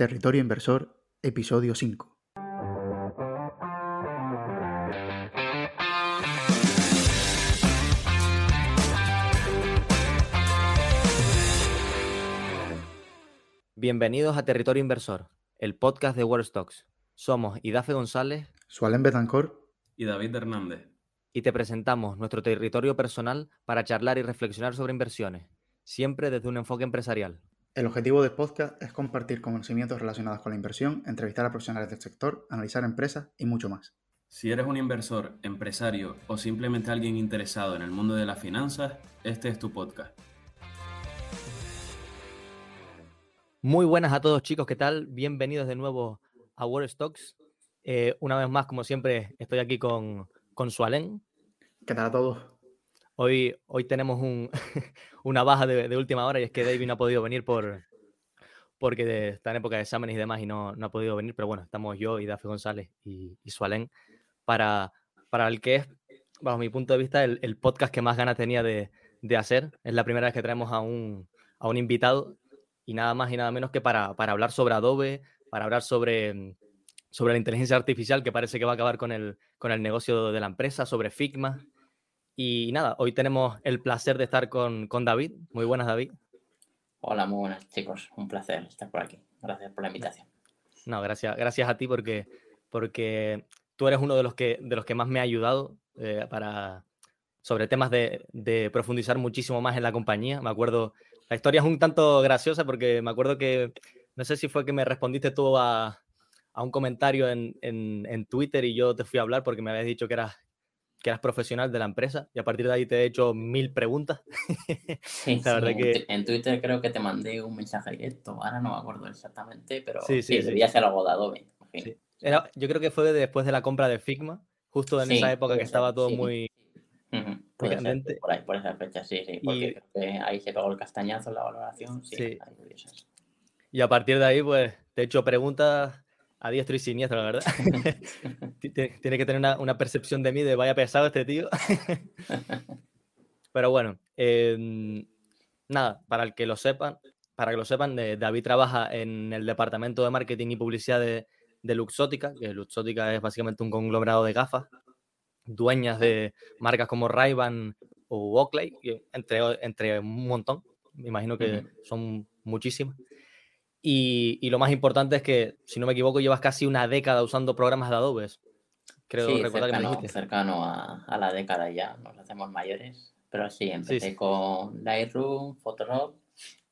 Territorio Inversor, episodio 5. Bienvenidos a Territorio Inversor, el podcast de World Stocks. Somos Idafe González, Sualen Betancor y David Hernández. y te presentamos nuestro territorio personal para charlar y reflexionar sobre inversiones, siempre desde un enfoque empresarial. El objetivo del podcast es compartir conocimientos relacionados con la inversión, entrevistar a profesionales del sector, analizar empresas y mucho más. Si eres un inversor, empresario o simplemente alguien interesado en el mundo de las finanzas, este es tu podcast. Muy buenas a todos chicos, ¿qué tal? Bienvenidos de nuevo a World Stocks. Eh, una vez más, como siempre, estoy aquí con, con Sualén. ¿Qué tal a todos? Hoy, tenemos un- una baja de, última hora y es que David no ha podido venir por, porque está en época de exámenes y demás y no, no ha podido venir, pero bueno, estamos yo y Dafe González y, y Sualén para, para el que es, bajo mi punto de vista, el, podcast que más ganas tenía de, hacer. Es la primera vez que traemos a un, a un invitado y nada más y nada menos que para, para hablar sobre Adobe, para hablar sobre, mm, sobre la inteligencia artificial que parece que va a acabar con el, con el negocio de la empresa, sobre Figma. Y nada, hoy tenemos el placer de estar con, con David. Muy buenas, David. Hola, muy buenas chicos, un placer estar por aquí. Gracias por la invitación. No, gracias, gracias a ti porque, porque tú eres uno de los que, de los que más me ha ayudado eh, para, sobre temas de, de profundizar muchísimo más en la compañía. Me acuerdo, la historia es un tanto graciosa porque me acuerdo que, no sé si fue que me respondiste tú a, a un comentario en, en, en Twitter y yo te fui a hablar porque me habías dicho que eras, que eras profesional de la empresa y a partir de ahí te he hecho mil preguntas. Sí, La sí, verdad en, que- tu- en Twitter creo que te mandé un mensaje directo, ahora no me acuerdo exactamente, pero Sí, sí, debía ser algo de Adobe. Era, yo creo que fue después de la compra de Figma, justo en esa época que estaba todo muy... Puede ser, por ahí, por esa fecha, sí, sí, porque Y- creo que ahí se pegó el castañazo en la valoración. Sí. Y a partir de ahí, pues, te he hecho preguntas a diestro y siniestro, la verdad. Ti- ti- Tiene que tener una, una percepción de mí de vaya pesado este tío. Pero bueno, em, nada, para el que lo sepan, para que lo sepan, eh, David trabaja en el departamento de marketing y publicidad de, de Luxótica, que Luxótica es básicamente un conglomerado de gafas, dueñas de marcas como Ray-Ban o Oakley, entre, entre un montón. Me imagino que son muchísimas. Y, y lo más importante es que, si no me equivoco, llevas casi una década usando programas de Adobe. Creo Sí, recordar que me cercano, dijiste. cercano a, a la década ya, nos hacemos mayores. Pero sí, empecé sí. con Lightroom, Photoshop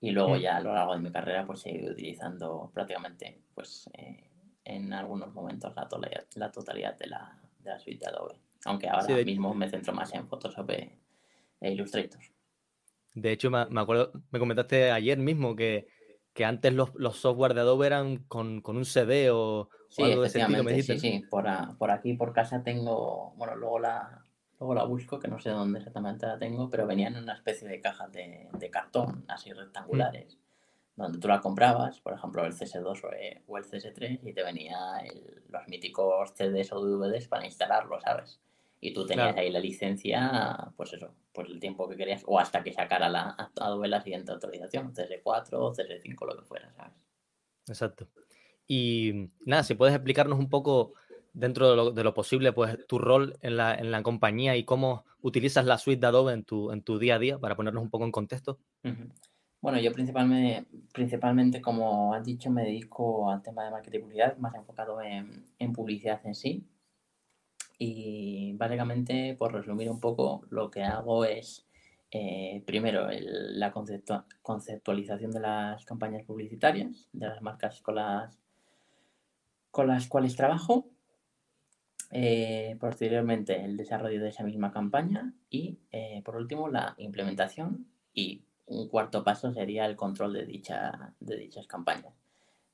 y luego Mm. ya a lo largo de mi carrera pues he ido utilizando prácticamente pues eh, en algunos momentos la, totalidad- la totalidad de la, de la suite de Adobe. Aunque ahora Sí, de- mismo me centro más en Photoshop e, e Illustrator. De hecho, me, me acuerdo, me comentaste ayer mismo que, que antes los, los software de Adobe eran con, con un CD o, o Sí, algo de ese estilo, me sí, sí. Por, a- por aquí, por casa tengo, bueno, luego la, luego la busco, que no sé dónde exactamente la tengo, pero venían en una especie de cajas de, de cartón, así rectangulares, donde tú la comprabas, por ejemplo, el CS2 o e- o el CS3, y te venía el- los míticos CDs o DVDs para instalarlo, ¿sabes? Y tú tenías Claro. ahí la licencia, pues eso, pues el tiempo que querías, o hasta que sacara la Adobe la siguiente actualización, CS4, CS5, lo que fuera, ¿sabes? Exacto. Y nada, si puedes explicarnos un poco, dentro de lo, de lo posible, pues tu rol en la, en la compañía y cómo utilizas la suite de Adobe en tu, en tu día a día, para ponernos un poco en contexto. Bueno, yo principalmente, principalmente, como has dicho, me dedico al tema de marketing y publicidad, más enfocado en, en publicidad en sí. Y básicamente, por resumir un poco, lo que hago es, eh, primero, la conceptua- conceptualización de las campañas publicitarias, de las marcas con las, con las cuales trabajo. Eh, posteriormente, el desarrollo de esa misma campaña y, eh, por último, la implementación y un cuarto paso sería el control de, dicha, de dichas campañas.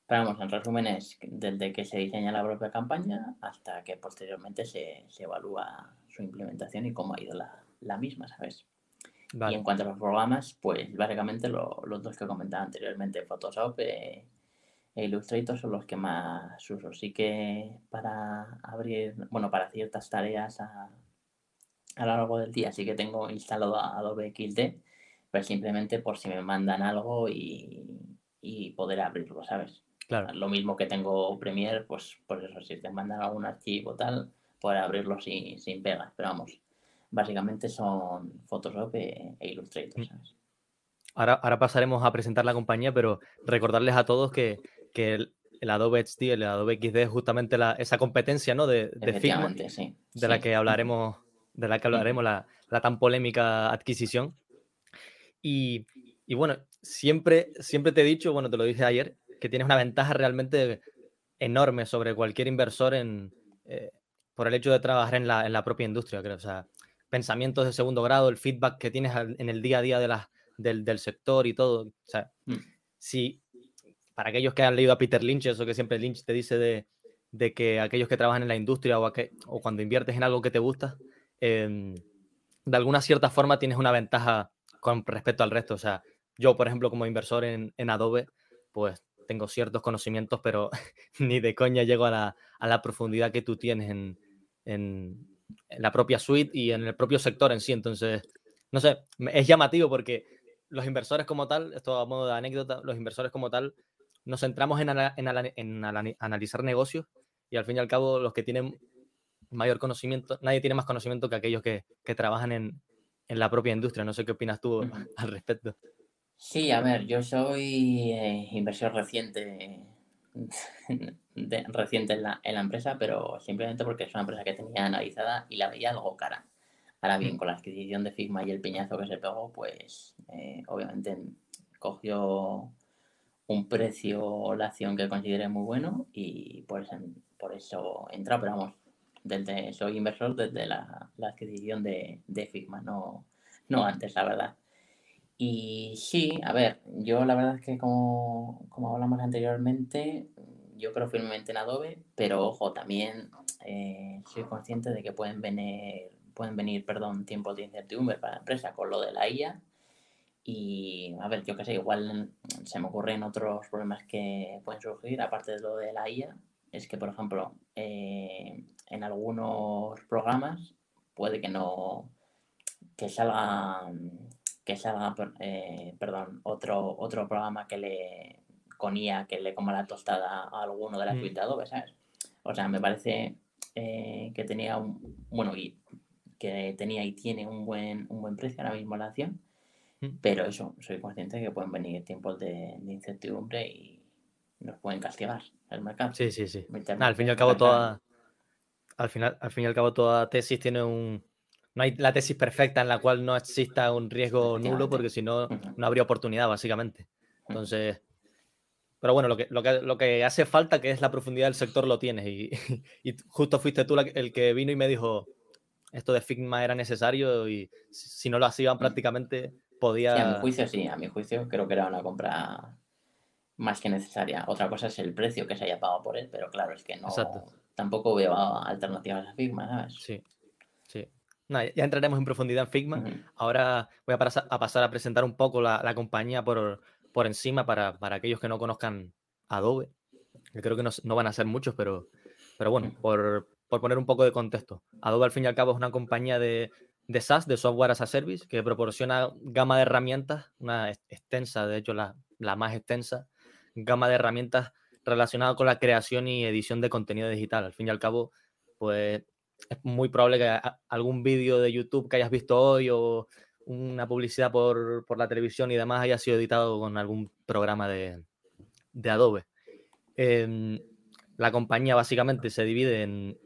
Pero vamos, en resumen es desde que se diseña la propia campaña hasta que posteriormente se, se evalúa su implementación y cómo ha ido la, la misma, ¿sabes? Y Vale. en cuanto a los programas, pues básicamente lo- los dos que comentaba anteriormente, Photoshop eh, e Illustrator son los que más uso. Sí que para abrir, bueno, para ciertas tareas a, a lo largo del día sí que tengo instalado Adobe XD, pero simplemente por si me mandan algo y, y poder abrirlo, ¿sabes? Claro. Lo mismo que tengo Premiere, pues por eso, si te mandan algún archivo tal, poder abrirlo sin, sin pegas. Pero vamos, básicamente son Photoshop e, e Illustrator, Mm. ¿sabes? Ahora, ahora pasaremos a presentar la compañía, pero recordarles a todos que, que el, el Adobe XD, el Adobe XD es justamente la, esa competencia ¿no? de, de Figma, sí. de la que hablaremos, de la que hablaremos, la, la tan polémica adquisición. Y, y bueno, siempre, siempre te he dicho, bueno, te lo dije ayer, que tienes una ventaja realmente enorme sobre cualquier inversor en, eh, por el hecho de trabajar en la, en la propia industria, creo. O sea, pensamientos de segundo grado, el feedback que tienes en el día a día de las, del, del sector y todo. O sea, Mm. si para aquellos que han leído a Peter Lynch, eso que siempre Lynch te dice de, de que aquellos que trabajan en la industria o, aque- o cuando inviertes en algo que te gusta, em, de alguna cierta forma tienes una ventaja con respecto al resto. O sea, yo, por ejemplo, como inversor en, en Adobe, pues tengo ciertos conocimientos, pero ni de coña llego a la, a la profundidad que tú tienes en, en- en la propia suite y en el propio sector en sí. Entonces, no sé, es llamativo porque los inversores como tal, esto a modo de anécdota, los inversores como tal, nos centramos en, ala- en ala- analizar negocios y al fin y al cabo los que tienen mayor conocimiento, nadie tiene más conocimiento que aquellos que, que trabajan en, en la propia industria. No sé qué opinas tú al respecto. Sí, a ver, yo soy eh, inversión reciente, de- reciente en la, en la empresa, pero simplemente porque es una empresa que tenía analizada y la veía algo cara. Ahora bien, Mm. con la adquisición de Figma y el piñazo que se pegó, pues eh, obviamente cogió un precio la acción que consideré muy bueno y pues en- por eso he entrado, pero vamos, desde, soy inversor desde la, la adquisición de, de Figma, no, no antes, la verdad. Y sí, a ver, yo la verdad es que como, como hablamos anteriormente, yo creo firmemente en Adobe, pero ojo, también eh, soy consciente de que pueden venir, pueden venir, perdón, tiempos de incertidumbre para la empresa con lo de la IA. Y a ver, yo qué sé, igual se me ocurren otros problemas que pueden surgir, aparte de lo de la IA, es que, por ejemplo, eh, en algunos programas puede que no, que salga, que salga, eh, perdón, otro, otro programa que le, con IA, que le coma la tostada a alguno de la Mm. ¿sabes? O sea, me parece eh, que tenía un, bueno, y que tenía y tiene un buen, un buen precio ahora mismo la acción, Mm. pero eso, soy consciente de que pueden venir tiempos de, de incertidumbre y nos pueden castigar el mercado. Sí, sí, sí. Nah, al fin y al cabo, mercado. toda, al, final, al fin y al cabo, toda tesis tiene un. No hay la tesis perfecta en la cual no exista un riesgo nulo, porque si no, no habría oportunidad, básicamente. Entonces. Pero bueno, lo que, lo que, lo que hace falta, que es la profundidad del sector, lo tienes. Y, y justo fuiste tú la- el que vino y me dijo: esto de Figma era necesario y si no lo hacían prácticamente, Sí, a mi podía. juicio sí, a mi juicio creo que era una compra más que necesaria. Otra cosa es el precio que se haya pagado por él, pero claro, es que no Exacto. tampoco veo alternativas a Figma, ¿sabes? Sí, Nah, ya entraremos en profundidad en Figma. Ahora voy a, pasa- a pasar a presentar un poco la, la compañía por, por encima para, para aquellos que no conozcan Adobe. creo que no, no van a ser muchos, pero, pero bueno, por, por poner un poco de contexto. Adobe al fin y al cabo es una compañía de, de SaaS, de Software as a Service, que proporciona gama de herramientas, una ex- extensa, de hecho la, la más extensa, gama de herramientas relacionadas con la creación y edición de contenido digital. Al fin y al cabo, pues es muy probable que algún vídeo de YouTube que hayas visto hoy o una publicidad por, por la televisión y demás haya sido editado con algún programa de, de Adobe. Em, la compañía básicamente se divide en,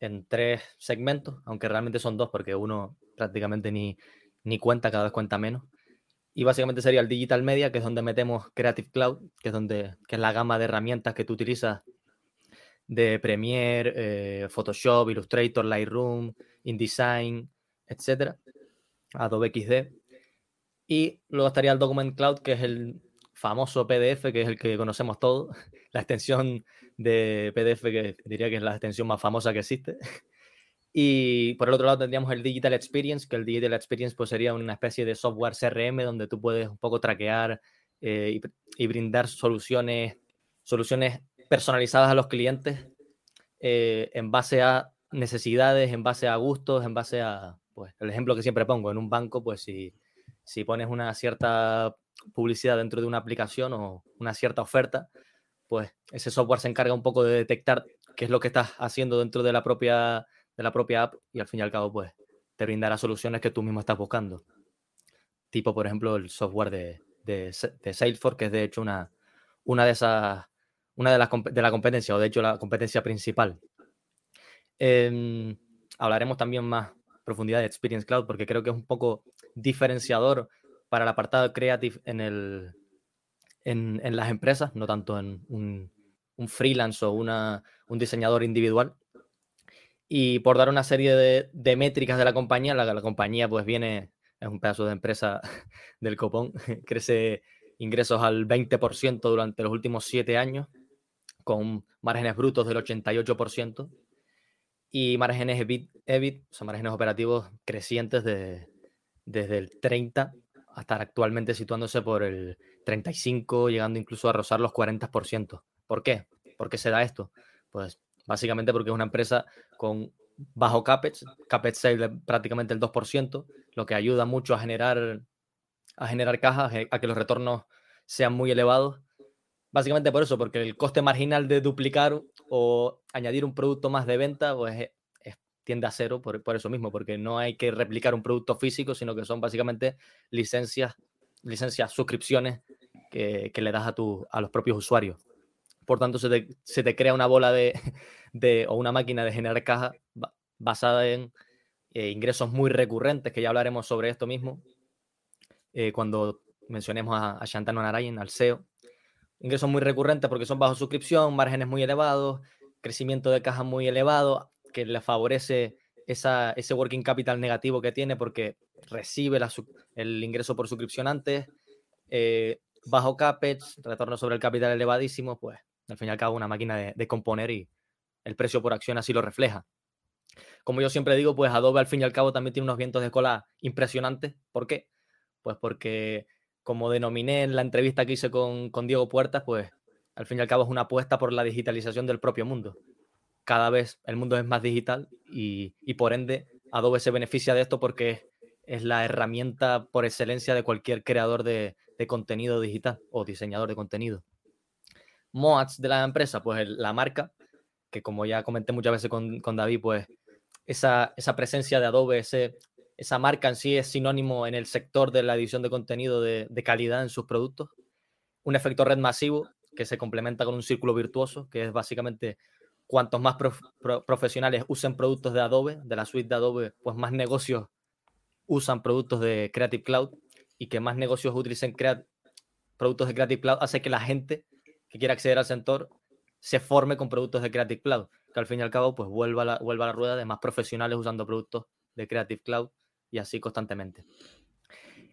en tres segmentos, aunque realmente son dos porque uno prácticamente ni, ni cuenta, cada vez cuenta menos. Y básicamente sería el Digital Media, que es donde metemos Creative Cloud, que es, donde, que es la gama de herramientas que tú utilizas de Premiere, eh, Photoshop, Illustrator, Lightroom, InDesign, etc. Adobe XD. Y luego estaría el Document Cloud, que es el famoso PDF, que es el que conocemos todos, la extensión de PDF, que diría que es la extensión más famosa que existe. Y por el otro lado tendríamos el Digital Experience, que el Digital Experience pues, sería una especie de software CRM donde tú puedes un poco traquear eh, y, y, brindar soluciones, soluciones personalizadas a los clientes eh, en base a necesidades, en base a gustos, en base a, pues, el ejemplo que siempre pongo, en un banco, pues si, si pones una cierta publicidad dentro de una aplicación o una cierta oferta, pues ese software se encarga un poco de detectar qué es lo que estás haciendo dentro de la propia, de la propia app y al fin y al cabo, pues te brindará soluciones que tú mismo estás buscando. Tipo, por ejemplo, el software de, de, Salesforce, que es de hecho una, una de esas, una de las de la competencia, o de hecho la competencia principal. Em, hablaremos también más profundidad de Experience Cloud, porque creo que es un poco diferenciador para el apartado creative en, el, en, en las empresas, no tanto en un, un freelance o una, un diseñador individual. Y por dar una serie de, de métricas de la compañía, la, la, compañía pues viene, es un pedazo de empresa del copón, crece ingresos al 20% durante los últimos siete años, con márgenes brutos del 88% y márgenes EBIT, EBIT o sea, márgenes operativos crecientes de, desde el 30 hasta actualmente situándose por el 35, llegando incluso a rozar los 40%. ¿Por qué? ¿Por qué se da esto? Pues básicamente porque es una empresa con bajo CAPEX, CAPEX sale prácticamente el 2%, lo que ayuda mucho a generar, a generar cajas, a que los retornos sean muy elevados. Básicamente por eso, porque el coste marginal de duplicar o añadir un producto más de venta, pues tiende a cero por, eso mismo, porque no hay que replicar un producto físico, sino que son básicamente licencias, licencias, suscripciones que, que le das a, tu, a los propios usuarios. Por tanto, se te, se te crea una bola de, de, o una máquina de generar caja basada en eh, ingresos muy recurrentes, que ya hablaremos sobre esto mismo eh, cuando mencionemos a, a Shantanu Narayan, al CEO. Ingresos muy recurrentes porque son bajo suscripción, márgenes muy elevados, crecimiento de caja muy elevado, que le favorece ese working capital negativo que tiene porque recibe el ingreso por suscripción antes, eh, bajo CAPEX, retorno sobre el capital elevadísimo, pues al fin y al cabo una máquina de, de, componer y el precio por acción así lo refleja. Como yo siempre digo, pues Adobe al fin y al cabo también tiene unos vientos de cola impresionantes. ¿Por qué? Pues porque, como denominé en la entrevista que hice con, con Diego Puertas, pues al fin y al cabo es una apuesta por la digitalización del propio mundo cada vez el mundo es más digital y, y, por ende Adobe se beneficia de esto porque es la herramienta por excelencia de cualquier creador de, de contenido digital o diseñador de contenido. Moats de la empresa, pues la marca, que como ya comenté muchas veces con, con David, pues esa, esa, presencia de Adobe, ese, esa marca en sí es sinónimo en el sector de la edición de contenido de, calidad en sus productos. Un efecto red masivo que se complementa con un círculo virtuoso, que es básicamente cuantos más profesionales usen productos de Adobe, de la suite de Adobe, pues más negocios usan productos de Creative Cloud y que más negocios utilicen productos de Creative Cloud hace que la gente que quiera acceder al sector se forme con productos de Creative Cloud, que al fin y al cabo pues vuelva a la, vuelva a la rueda de más profesionales usando productos de Creative Cloud y así constantemente.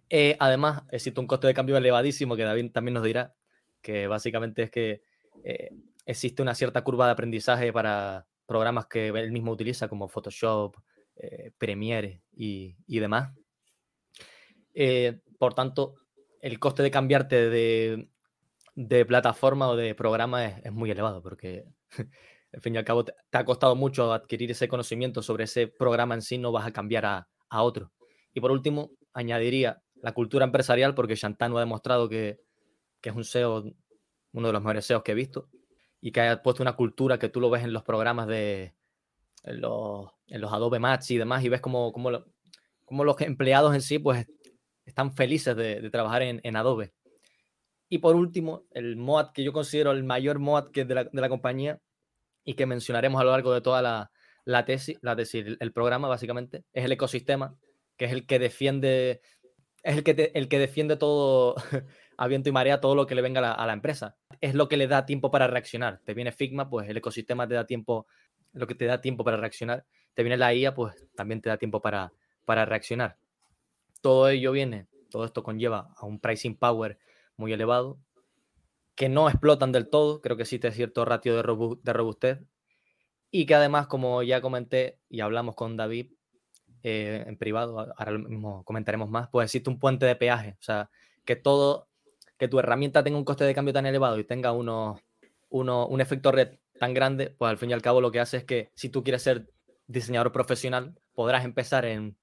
Eh, además, existe un coste de cambio elevadísimo que David también nos dirá, que básicamente es que eh, existe una cierta curva de aprendizaje para programas que él mismo utiliza, como Photoshop, eh, Premiere y, demás. Por tanto, el coste de cambiarte de, plataforma o de programa es, muy elevado, porque al fin y al cabo te, ha costado mucho adquirir ese conocimiento sobre ese programa en sí, no vas a cambiar a, a otro. Y por último, añadiría la cultura empresarial, porque Shantanu ha demostrado que, que es un SEO, uno de los mejores SEOs que he visto, y que haya puesto una cultura que tú lo ves en los programas de en los, en los Adobe Max y demás y ves como, como, lo, como, los empleados en sí pues están felices de, trabajar en, en, Adobe. Y por último, el MOAD que yo considero el mayor MOAD que de, la, de la compañía y que mencionaremos a lo largo de toda la, la tesis, la tesis, el programa básicamente, es el ecosistema, que es el que defiende, es el que, el que defiende todo a viento y marea todo lo que le venga a la, empresa. Es lo que le da tiempo para reaccionar. Te viene Figma, pues el ecosistema te da tiempo, lo que te da tiempo para reaccionar. Te viene la IA, pues también te da tiempo para, para reaccionar. Todo ello viene, todo esto conlleva a un pricing power muy elevado, que no explotan del todo, creo que existe cierto ratio de robustez, y que además, como ya comenté y hablamos con David eh, en privado, ahora mismo comentaremos más, pues existe un puente de peaje, o sea, que todo que tu herramienta tenga un coste de cambio tan elevado y tenga uno, uno, un efecto red tan grande, pues al fin y al cabo lo que hace es que si tú quieres ser diseñador profesional, podrás empezar en,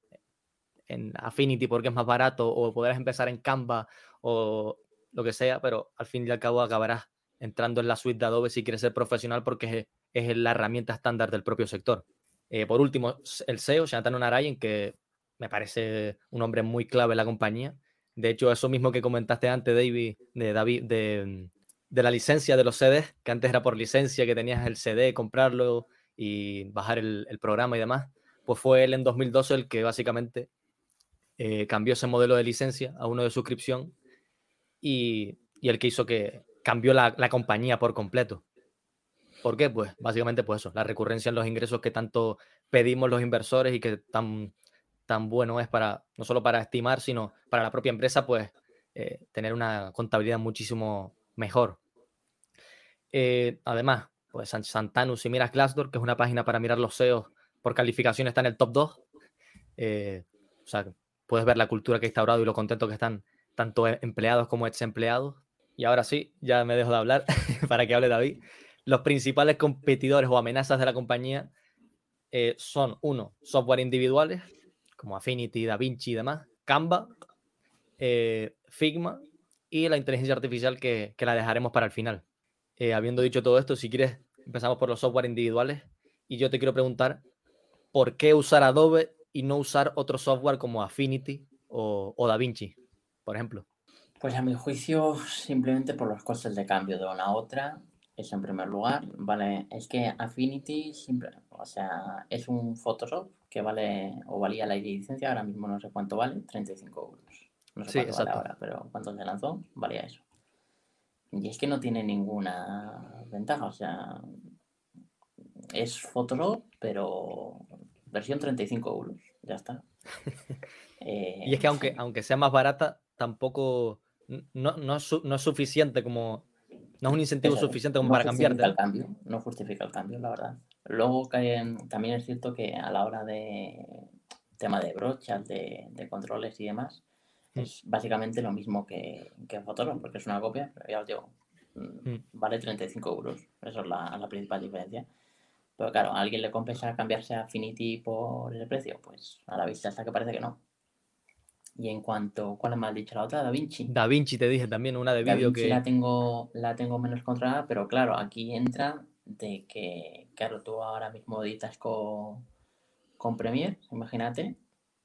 en Affinity porque es más barato o podrás empezar en Canva o lo que sea, pero al fin y al cabo acabarás entrando en la suite de Adobe si quieres ser profesional porque es, la herramienta estándar del propio sector. Eh, por último, el CEO, Shantanu Narayan, que me parece un hombre muy clave en la compañía. De hecho, eso mismo que comentaste antes, David, de, David, de, la licencia de los CDs, que antes era por licencia, que tenías el CD, comprarlo y bajar el, programa y demás, pues fue él en 2012 el que básicamente eh, cambió ese modelo de licencia a uno de suscripción y, el que hizo que cambió la, la, compañía por completo. ¿Por qué? Pues básicamente pues eso, la recurrencia en los ingresos que tanto pedimos los inversores y que tan tan bueno es para, no solo para estimar, sino para la propia empresa, pues eh, tener una contabilidad muchísimo mejor. Eh, además, pues Santanu, si miras Glassdoor, que es una página para mirar los SEOs por calificación, está en el top 2. Eh, o sea, puedes ver la cultura que ha instaurado y lo contento que están tanto e, empleados como ex empleados. Y ahora sí, ya me dejo de hablar para que hable David. Los principales competidores o amenazas de la compañía son, uno, software individuales, como Affinity, DaVinci y demás, Canva, eh, Figma y la inteligencia artificial que, la dejaremos para el final. Eh, habiendo dicho todo esto, si quieres, empezamos por los software individuales y yo te quiero preguntar, ¿por qué usar Adobe y no usar otro software como Affinity o, o DaVinci, por ejemplo? Pues a mi juicio, simplemente por los costes de cambio de una a otra, eso en primer lugar, ¿vale? Es que Affinity, siempre, o sea, es un Photoshop que vale o valía la licencia, ahora mismo no sé cuánto vale, 35 euros. No sé cuánto vale ahora, pero cuando se lanzó valía eso. Y es que no tiene ninguna ventaja, o sea, es Photoshop, pero versión 35 euros, ya está. y es que aunque, aunque sea más barata, tampoco no, no, es, no es suficiente como no es un incentivo suficiente como para cambiarte. El cambio, no justifica el cambio, la verdad. Luego también es cierto que a la hora de tema de brochas, de, controles y demás, mm. es básicamente lo mismo que, que porque es una copia, pero ya os digo, mm, mm. vale 35 euros. Eso es la, principal diferencia. Pero claro, ¿a alguien le compensa cambiarse a Affinity por ese precio? Pues a la vista hasta que parece que no. Y en cuanto, ¿cuál es más dicho la otra? Da Vinci. Da Vinci te dije también, una de vídeo que... La tengo, la tengo menos controlada, pero claro, aquí entra de que, claro, tú ahora mismo editas con, con Premiere, imagínate.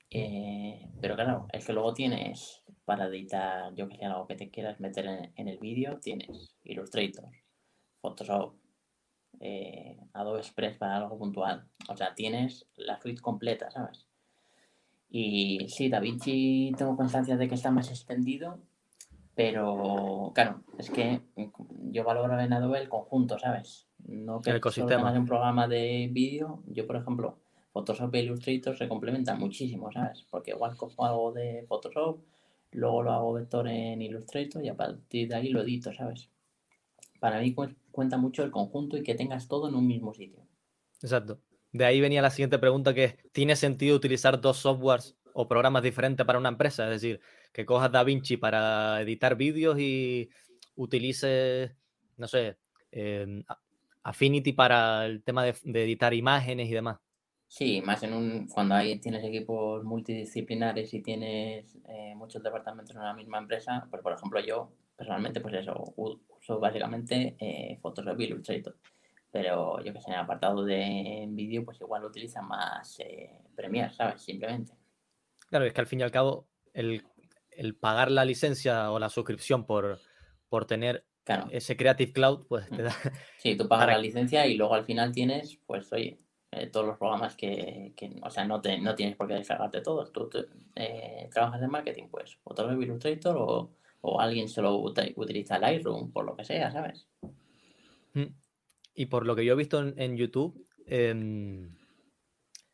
Eh, pero claro, es que luego tienes para editar, yo que sé, algo que te quieras meter en, el vídeo, tienes Illustrator, Photoshop, eh, Adobe Express para algo puntual. O sea, tienes la suite completa, ¿sabes? Y sí, DaVinci tengo constancia de que está más extendido, pero claro, es que yo valoro en Adobe el conjunto, ¿sabes? No que el ecosistema. un programa de vídeo. Yo, por ejemplo, Photoshop e Illustrator se complementan muchísimo, ¿sabes? Porque igual cojo algo de Photoshop, luego lo hago vector en Illustrator y a partir de ahí lo edito, ¿sabes? Para mí cuenta mucho el conjunto y que tengas todo en un mismo sitio. Exacto. De ahí venía la siguiente pregunta que ¿tiene sentido utilizar dos softwares o programas diferentes para una empresa? Es decir, que cojas DaVinci para editar vídeos y utilices, no sé, em, Affinity para el tema de, editar imágenes y demás. Sí, más en un cuando hay, tienes equipos multidisciplinares y tienes eh, muchos departamentos en una misma empresa, pues por ejemplo yo personalmente pues eso, uso básicamente eh, Photoshop Illustrator pero yo que sé, en el apartado de vídeo, pues igual utilizan más eh, Premiere, ¿sabes? Simplemente. Claro, es que al fin y al cabo, el, pagar la licencia o la suscripción por, por tener ese Creative Cloud, pues te mm. da. Sí, tú pagas la licencia y luego al final tienes, pues oye, eh, todos los programas que, o sea, no, te, no tienes por qué descargarte todos. Tú eh, trabajas en marketing, pues, o vez Illustrator o, o alguien solo utiliza Lightroom, por lo que sea, ¿sabes? Mm. Y por lo que yo he visto en, YouTube, em,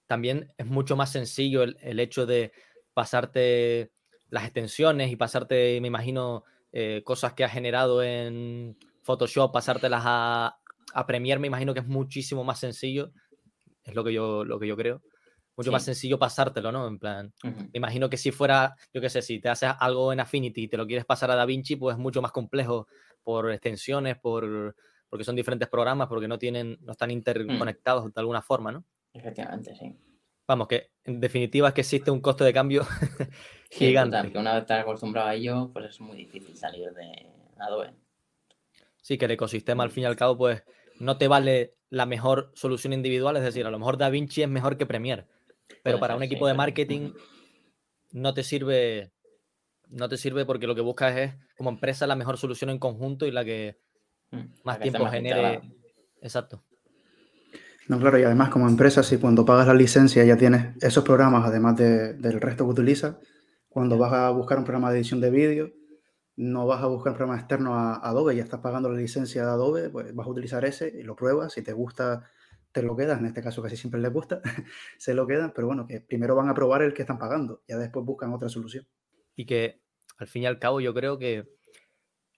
también es mucho más sencillo el, hecho de pasarte las extensiones y pasarte, me imagino, eh, cosas que has generado en Photoshop, pasártelas a, a Premiere, me imagino que es muchísimo más sencillo. Es lo que yo, lo que yo creo. Mucho más sencillo pasártelo, ¿no? En plan, me imagino que si fuera, yo qué sé, si te haces algo en Affinity y te lo quieres pasar a DaVinci, pues es mucho más complejo por extensiones, por porque son diferentes programas, porque no tienen, no están mm. interconectados de alguna forma, ¿no? Efectivamente, sí. Vamos, que en definitiva es que existe un coste de cambio gigante. que una vez estás acostumbrado a ello, pues es muy difícil salir de Adobe. Sí, que el ecosistema al fin y al cabo, pues no te vale la mejor solución individual, es decir, a lo mejor DaVinci es mejor que Premiere, pero para un equipo de marketing no te sirve no te sirve porque lo que buscas es como empresa la mejor solución en conjunto y la que mm, más tiempo genere. Exacto. No, claro, y además como empresa, si cuando pagas la licencia ya tienes esos programas, además del resto que utilizas, cuando vas a buscar un programa de edición de vídeo, no vas a buscar un programa externo a Adobe, ya estás pagando la licencia de Adobe, pues vas a utilizar ese y lo pruebas, si te gusta, te lo quedas, en este caso casi siempre les gusta, se lo quedan, pero bueno, que primero van a probar el que están pagando, ya después buscan otra solución. Y que al fin y al cabo yo creo que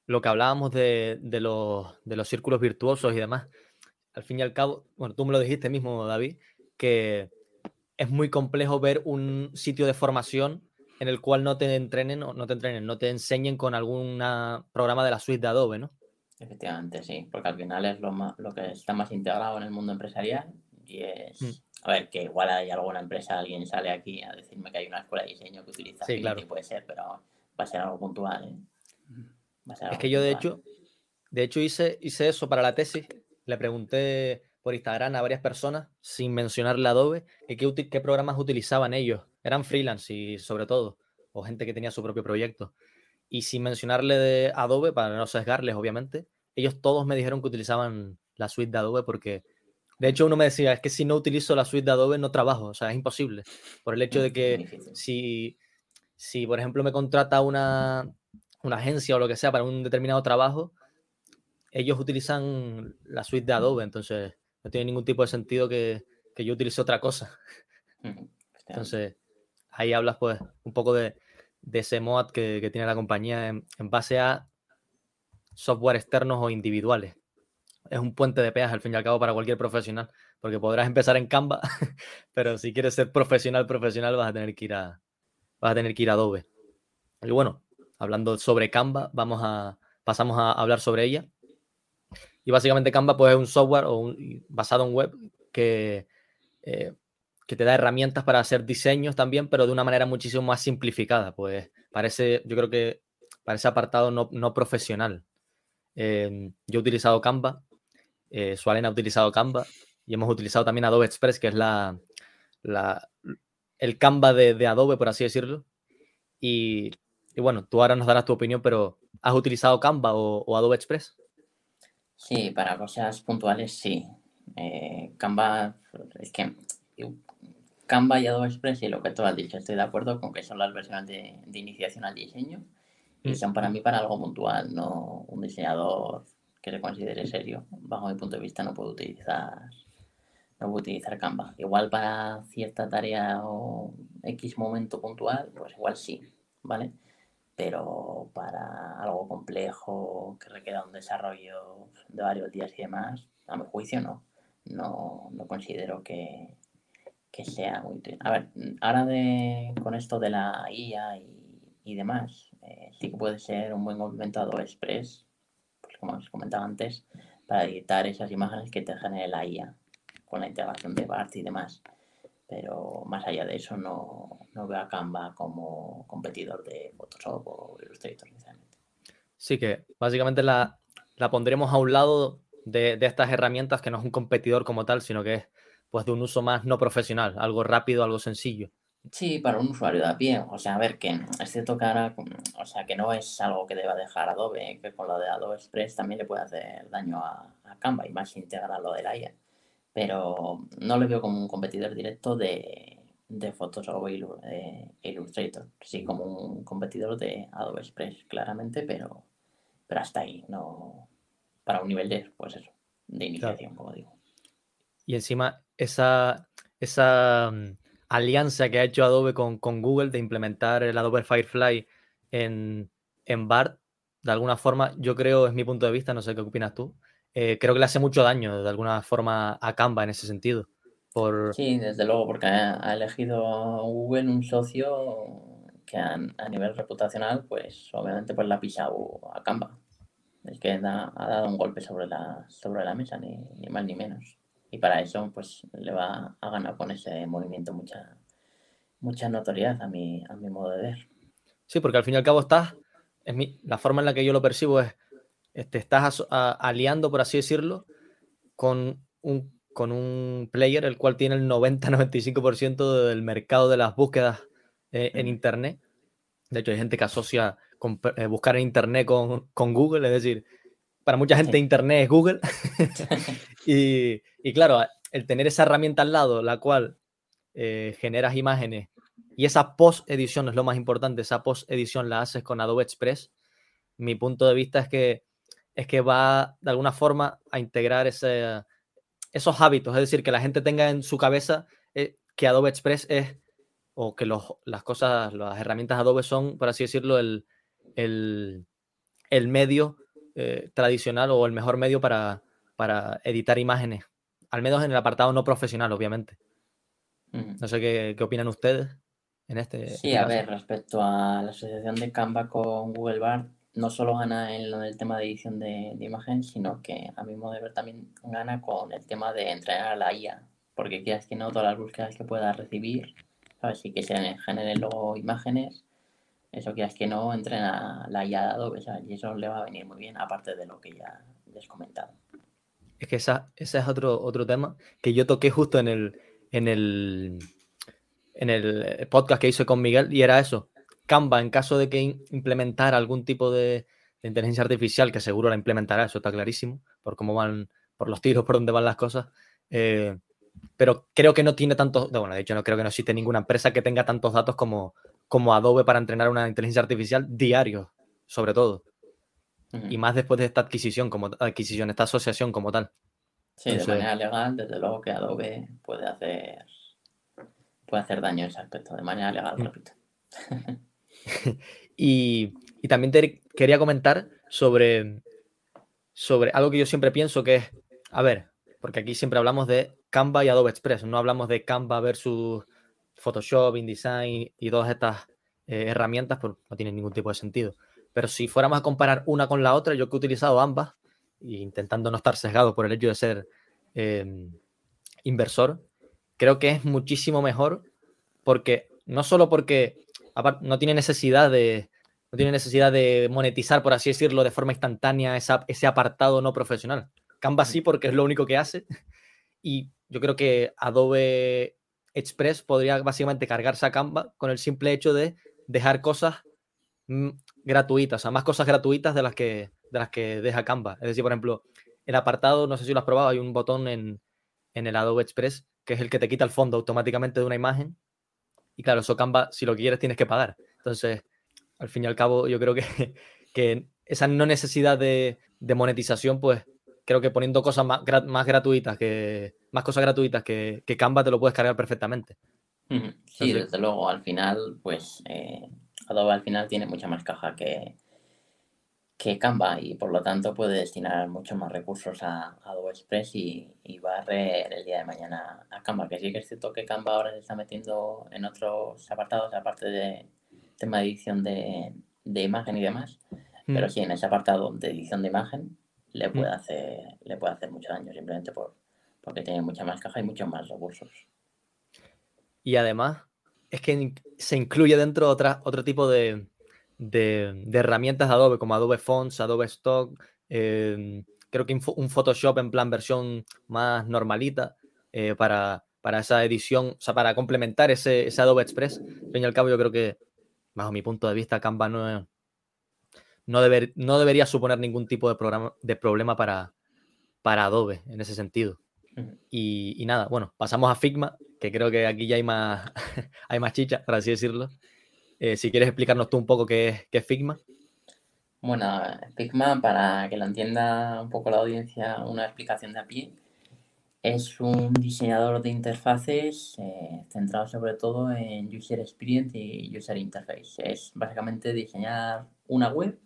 lo que hablábamos de, los, de los círculos virtuosos y demás, al fin y al cabo, bueno, tú me lo dijiste mismo, David, que es muy complejo ver un sitio de formación en el cual no te entrenen o no te entrenen, no te enseñen con algún programa de la suite de Adobe, ¿no? Efectivamente, sí, porque al final es lo, lo que está más integrado en el mundo empresarial y es, mm. a ver, que igual hay alguna empresa, alguien sale aquí a decirme que hay una escuela de diseño que utiliza sí, claro. puede ser, pero va a ser algo puntual. ¿eh? Es que yo de hecho, de hecho hice, hice eso para la tesis le pregunté por Instagram a varias personas, sin mencionarle Adobe, qué, qué programas utilizaban ellos. Eran freelance y sobre todo, o gente que tenía su propio proyecto. Y sin mencionarle de Adobe, para no sesgarles, obviamente, ellos todos me dijeron que utilizaban la suite de Adobe porque, de hecho, uno me decía, es que si no utilizo la suite de Adobe no trabajo, o sea, es imposible. Por el hecho de que si, si por ejemplo, me contrata una, una agencia o lo que sea para un determinado trabajo, ellos utilizan la suite de Adobe, entonces no tiene ningún tipo de sentido que, yo utilice otra cosa. Entonces, ahí hablas pues un poco de, ese mod que, tiene la compañía en, base a software externos o individuales. Es un puente de peaje al fin y al cabo para cualquier profesional, porque podrás empezar en Canva, pero si quieres ser profesional, profesional, vas a tener que ir a, vas a tener que ir a Adobe. Y bueno, hablando sobre Canva, vamos a, pasamos a hablar sobre ella. Y básicamente Canva pues, es un software o basado en web que, eh, que te da herramientas para hacer diseños también, pero de una manera muchísimo más simplificada. Pues parece, yo creo que para ese apartado no, profesional. Em, yo he utilizado Canva, eh, Sualena ha utilizado Canva y hemos utilizado también Adobe Express, que es la, el Canva de, Adobe, por así decirlo. Y, bueno, tú ahora nos darás tu opinión, pero ¿has utilizado Canva o Adobe Express? Sí, para cosas puntuales sí. Eh, Canva, es que Canva y Adobe Express y lo que tú has dicho, estoy de acuerdo con que son las versiones de, iniciación al diseño y mm. son para mí para algo puntual, no un diseñador que se considere serio. Bajo mi punto de vista no puedo utilizar no puedo utilizar Canva. Igual para cierta tarea o X momento puntual, pues igual sí, ¿vale? Pero para algo complejo que requiera un desarrollo de varios días y demás, a mi juicio no. No, no considero que, sea muy útil. A ver, ahora de, con esto de la IA y, demás, eh, sí que puede ser un buen complemento a Express, pues como os comentaba antes, para editar esas imágenes que te genere la IA con la integración de BART y demás pero más allá de eso no, veo a Canva como competidor de Photoshop o Illustrator, sinceramente. Sí, que básicamente la, pondremos a un lado de, estas herramientas que no es un competidor como tal, sino que es pues de un uso más no profesional, algo rápido, algo sencillo. Sí, para un usuario de a pie. O sea, a ver, que es cierto que ahora, o sea, que no es algo que deba dejar Adobe, que con lo de Adobe Express también le puede hacer daño a, a Canva y más integrar lo de la IA pero no lo veo como un competidor directo de, de Photoshop e Illustrator. Sí, como un competidor de Adobe Express, claramente, pero, pero hasta ahí, no para un nivel de, pues eso, de iniciación, como digo. Y encima, esa, esa mm, alianza que ha hecho Adobe con, Google de implementar el Adobe Firefly en, en BART, de alguna forma, yo creo, es mi punto de vista, no sé qué opinas tú, eh, creo que le hace mucho daño de alguna forma a Canva en ese sentido. Por... Sí, desde luego, porque ha, elegido Google un socio que a, nivel reputacional, pues obviamente pues la ha pisado a Canva. Es que ha dado un golpe sobre la, sobre la mesa, ni, ni, más ni menos. Y para eso, pues le va a ganar con ese movimiento mucha, mucha notoriedad a mi, a mi modo de ver. Sí, porque al fin y al cabo está, es mi, la forma en la que yo lo percibo es te estás aliando, por así decirlo, con un, con un player el cual tiene el 90-95% del mercado de las búsquedas eh, en Internet. De hecho, hay gente que asocia eh, buscar en Internet con, con, Google, es decir, para mucha gente Internet es Google. y, y, claro, el tener esa herramienta al lado, la cual eh, generas imágenes y esa post-edición es lo más importante, esa post-edición la haces con Adobe Express, mi punto de vista es que, es que va de alguna forma a integrar ese, esos hábitos, es decir, que la gente tenga en su cabeza eh, que Adobe Express es, o que los, las cosas, las herramientas Adobe son, por así decirlo, el, el, el medio eh, tradicional o el mejor medio para, para editar imágenes, al menos en el apartado no profesional, obviamente. No sé qué, qué, opinan ustedes en este. Sí, este a ver, respecto a la asociación de Canva con Google Bar, no solo gana en el tema de edición de, imagen, sino que a mi modo de ver también gana con el tema de entrenar a la IA, porque quieras que no, todas las búsquedas que pueda recibir, ¿sabes? Que se generen luego imágenes, eso quieras que no, entrena la IA ¿sabes? Y eso le va a venir muy bien, aparte de lo que ya les he comentado. Es que esa, ese es otro, otro tema que yo toqué justo en el, en el, en el podcast que hice con Miguel y era eso. Canva, en caso de que implementara algún tipo de, inteligencia artificial, que seguro la implementará, eso está clarísimo, por cómo van, por los tiros, por dónde van las cosas. Eh, pero creo que no tiene tantos, bueno, de hecho no creo que no existe ninguna empresa que tenga tantos datos como, como Adobe para entrenar una inteligencia artificial diario, sobre todo. Y más después de esta adquisición, como adquisición, esta asociación como tal. Sí, de manera legal, desde luego que Adobe puede hacer puede hacer daño en ese aspecto, de manera legal, mm. repito. y, también quería comentar sobre, sobre algo que yo siempre pienso que es, a ver, porque aquí siempre hablamos de Canva y Adobe Express, no hablamos de Canva versus Photoshop, InDesign y todas estas eh, herramientas, pues no tienen ningún tipo de sentido. Pero si fuéramos a comparar una con la otra, yo que he utilizado ambas, intentando no estar sesgado por el hecho de ser em, inversor, creo que es muchísimo mejor porque no solo porque no tiene necesidad de no tiene necesidad de monetizar, por así decirlo, de forma instantánea ese apartado no profesional. Canva sí porque es lo único que hace y yo creo que Adobe Express podría básicamente cargarse a Canva con el simple hecho de dejar cosas mm, gratuitas, o sea, más cosas gratuitas de las que, de las que deja Canva. Es decir, por ejemplo, el apartado, no sé si lo has probado, hay un botón en, el Adobe Express que es el que te quita el fondo automáticamente de una imagen. Y claro, eso Canva, si lo quieres, tienes que pagar. Entonces, al fin y al cabo, yo creo que, que esa no necesidad de, monetización, pues creo que poniendo cosas más, más gratuitas, que más cosas gratuitas que, que, Canva te lo puedes cargar perfectamente. Sí, desde luego, al final, pues eh, Adobe al final tiene mucha más caja que, que Canva y por lo tanto puede destinar muchos más recursos a, Adobe Express y, y barrer el día de mañana a Canva. Que sí que es cierto que Canva ahora se está metiendo en otros apartados, aparte de tema de edición de, imagen y demás. Pero mm. sí, en ese apartado de edición de imagen le mm. puede, hacer, le puede hacer mucho daño simplemente por, porque tiene mucha más caja y muchos más recursos. Y además, es que se incluye dentro otra, otro tipo de, de, herramientas de Adobe, como Adobe Fonts, Adobe Stock, em, creo que un Photoshop en plan versión más normalita eh, para, para, esa edición, o sea, para complementar ese, ese, Adobe Express. Al fin y al cabo, yo creo que, bajo mi punto de vista, Canva no, no, deber, no debería suponer ningún tipo de, programa, de problema para, para Adobe en ese sentido. Y, y, nada, bueno, pasamos a Figma, que creo que aquí ya hay más, hay más chicha, por así decirlo. Eh, si quieres explicarnos tú un poco qué es, Figma. Bueno, Figma, para que lo entienda un poco la audiencia, una explicación de a pie, es un diseñador de interfaces eh, centrado sobre todo en User Experience y User Interface. Es básicamente diseñar una web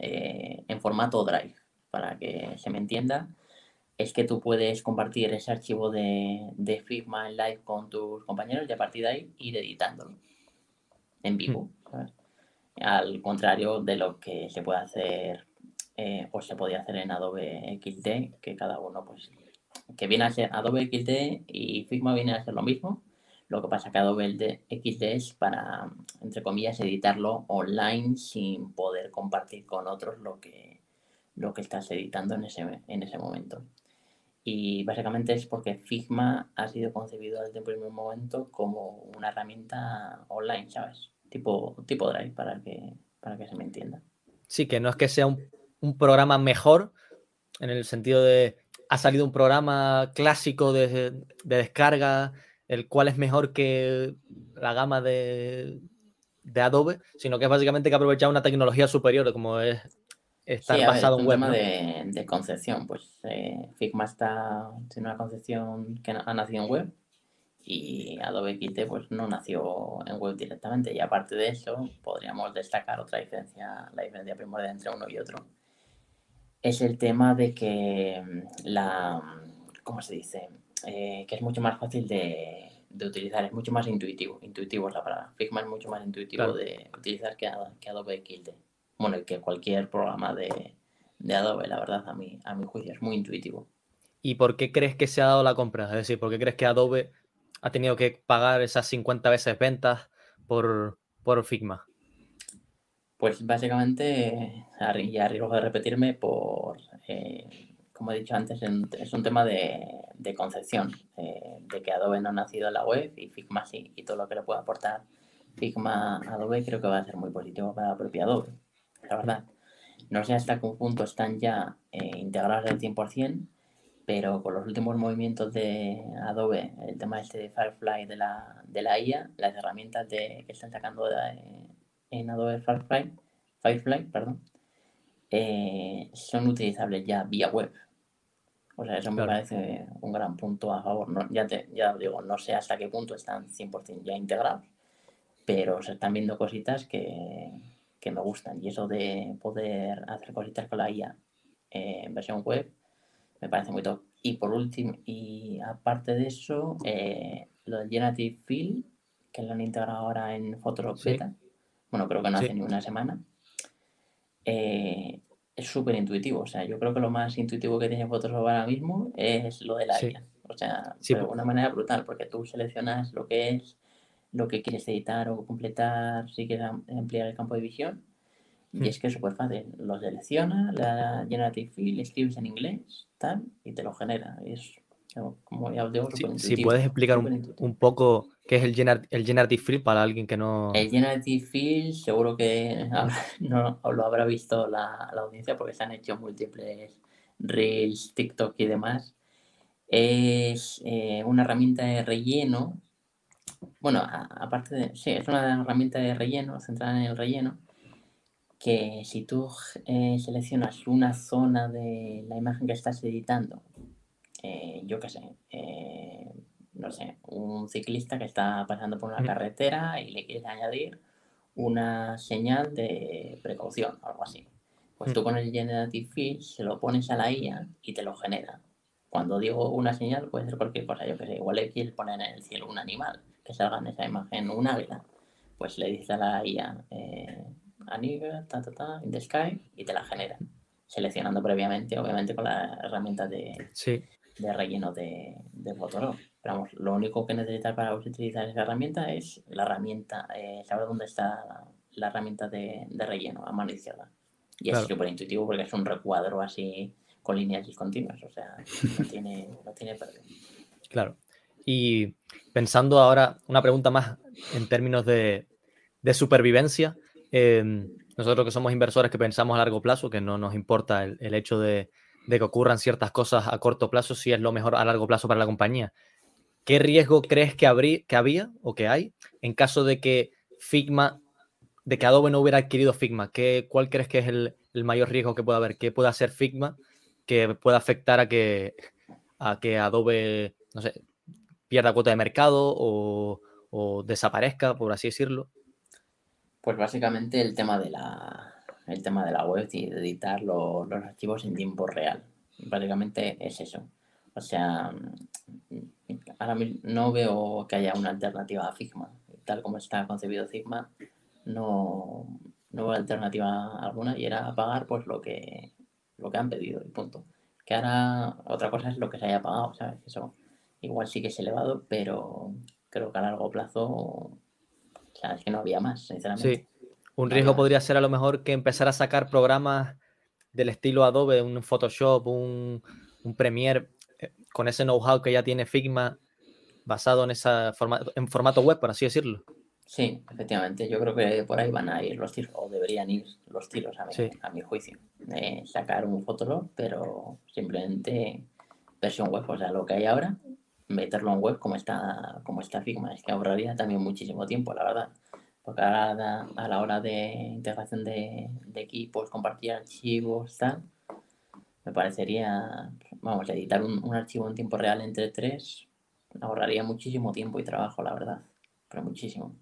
eh, en formato Drive, para que se me entienda. Es que tú puedes compartir ese archivo de, de Figma en live con tus compañeros y a partir de ahí ir editándolo en vivo, mm. Al contrario de lo que se puede hacer eh, o se podía hacer en Adobe XD, que cada uno, pues, que viene a ser Adobe XD y Figma viene a ser lo mismo. Lo que pasa que Adobe XD es para, entre comillas, editarlo online sin poder compartir con otros lo que, lo que estás editando en ese, en ese momento. Y básicamente es porque Figma ha sido concebido desde el primer momento como una herramienta online, ¿sabes? Tipo, tipo Drive, para que, para que se me entienda. Sí, que no es que sea un, un programa mejor, en el sentido de ha salido un programa clásico de, de descarga, el cual es mejor que la gama de, de Adobe, sino que es básicamente que ha aprovechado una tecnología superior, como es estar basado en web. tema de, de, concepción, pues eh, Figma está tiene una concepción que ha nacido en web y Adobe XD pues no nació en web directamente y aparte de eso podríamos destacar otra diferencia, la diferencia primordial entre uno y otro es el tema de que mm, la, ¿cómo se dice? Eh, que es mucho más fácil de, de, utilizar, es mucho más intuitivo, intuitivo es la palabra, Figma es mucho más intuitivo claro. de utilizar que, que Adobe XD bueno, que cualquier programa de, de, Adobe, la verdad, a mi, a mi juicio, es muy intuitivo. ¿Y por qué crees que se ha dado la compra? Es decir, ¿por qué crees que Adobe ha tenido que pagar esas 50 veces ventas por, por Figma? Pues básicamente, y arriesgo de repetirme, por, eh, como he dicho antes, es un tema de, de concepción, eh, de que Adobe no ha nacido en la web y Figma sí, y todo lo que le pueda aportar Figma a Adobe creo que va a ser muy positivo para la propia Adobe la verdad. No sé hasta qué punto están ya eh, integrados al 100%, pero con los últimos movimientos de Adobe, el tema este de Firefly de la, de la IA, las herramientas de, que están sacando de, en Adobe Firefly, Firefly perdón, eh, son utilizables ya vía web. O sea, eso me parece un gran punto a favor. No, ya, te, ya digo, no sé hasta qué punto están 100% ya integrados, pero se están viendo cositas que, que me gustan. Y eso de poder hacer cositas con la IA en versión web me parece muy top. Y por último, y aparte de eso, eh, lo del Generative Fill, que lo han integrado ahora en Photoshop Beta, bueno, creo que no hace ni una semana, eh, es súper intuitivo. O sea, yo creo que lo más intuitivo que tiene Photoshop ahora mismo es lo de la IA. O sea, de una manera brutal, porque tú seleccionas lo que es lo que quieres editar o completar si quieres ampliar el campo de visión. Y hmm. es que es súper fácil. Lo selecciona, la Generative Fill, escribes en inglés, tal, y te lo genera. Es, como ya os digo, Si puedes explicar un, un, poco qué es el, gener el Generative Fill para alguien que no... El Generative Fill seguro que no, lo habrá visto la, la, audiencia porque se han hecho múltiples Reels, TikTok y demás. Es eh, una herramienta de relleno bueno, aparte de, sí, es una herramienta de relleno, centrada en el relleno, que si tú eh, seleccionas una zona de la imagen que estás editando, eh, yo qué sé, eh, no sé, un ciclista que está pasando por una carretera y le quieres añadir una señal de precaución o algo así. Pues tú con el Generative Fill se lo pones a la IA y te lo genera. Cuando digo una señal puede ser cualquier cosa, yo que sé, igual le quieres poner en el cielo un animal que salga en esa imagen un águila, pues le dice a la IA eh, ta, ta, ta, in the sky, y te la genera. Seleccionando previamente, obviamente, con la herramienta de, de relleno de, de Photoshop. Pero vamos, lo único que necesitas para utilizar esa herramienta es la herramienta, eh, saber dónde está la, herramienta de, de, relleno a mano izquierda. Y es súper intuitivo porque es un recuadro así con líneas discontinuas, o sea, no tiene, no tiene pérdida. Claro. Y pensando ahora, una pregunta más en términos de, supervivencia. Eh, nosotros que somos inversores que pensamos a largo plazo, que no nos importa el, hecho de, que ocurran ciertas cosas a corto plazo, si es lo mejor a largo plazo para la compañía. ¿Qué riesgo crees que, habría, que había o que hay en caso de que Figma, de que Adobe no hubiera adquirido Figma? ¿Qué, ¿Cuál crees que es el, mayor riesgo que puede haber? ¿Qué puede hacer Figma que pueda afectar a que, a que Adobe, no sé, pierda cuota de mercado o, desaparezca, por así decirlo? Pues básicamente el tema de la, el tema de la web y de editar los, los archivos en tiempo real. Básicamente es eso. O sea, ahora no veo que haya una alternativa a Figma. Tal como está concebido Figma, no, no veo alternativa alguna y era pagar pues lo que, lo que han pedido y punto. Que ahora otra cosa es lo que se haya pagado, ¿sabes? Eso igual sí que es elevado, pero creo que a largo plazo, o es que no había más, sinceramente. Sí, un riesgo podría ser a lo mejor que empezar a sacar programas del estilo Adobe, un Photoshop, un, un Premiere, eh, con ese know-how que ya tiene Figma basado en, esa en formato web, por así decirlo. Sí, efectivamente. Yo creo que por ahí van a ir los tiros, o deberían ir los tiros a mi, a mi juicio. Sacar un Photoshop, pero simplemente versión web, o sea, lo que hay ahora, meterlo en web como está, como está Figma. Es que ahorraría también muchísimo tiempo, la verdad. Porque a la hora de integración de, equipos, compartir archivos, tal, me parecería, vamos, editar un, archivo en tiempo real entre tres ahorraría muchísimo tiempo y trabajo, la verdad. Pero muchísimo.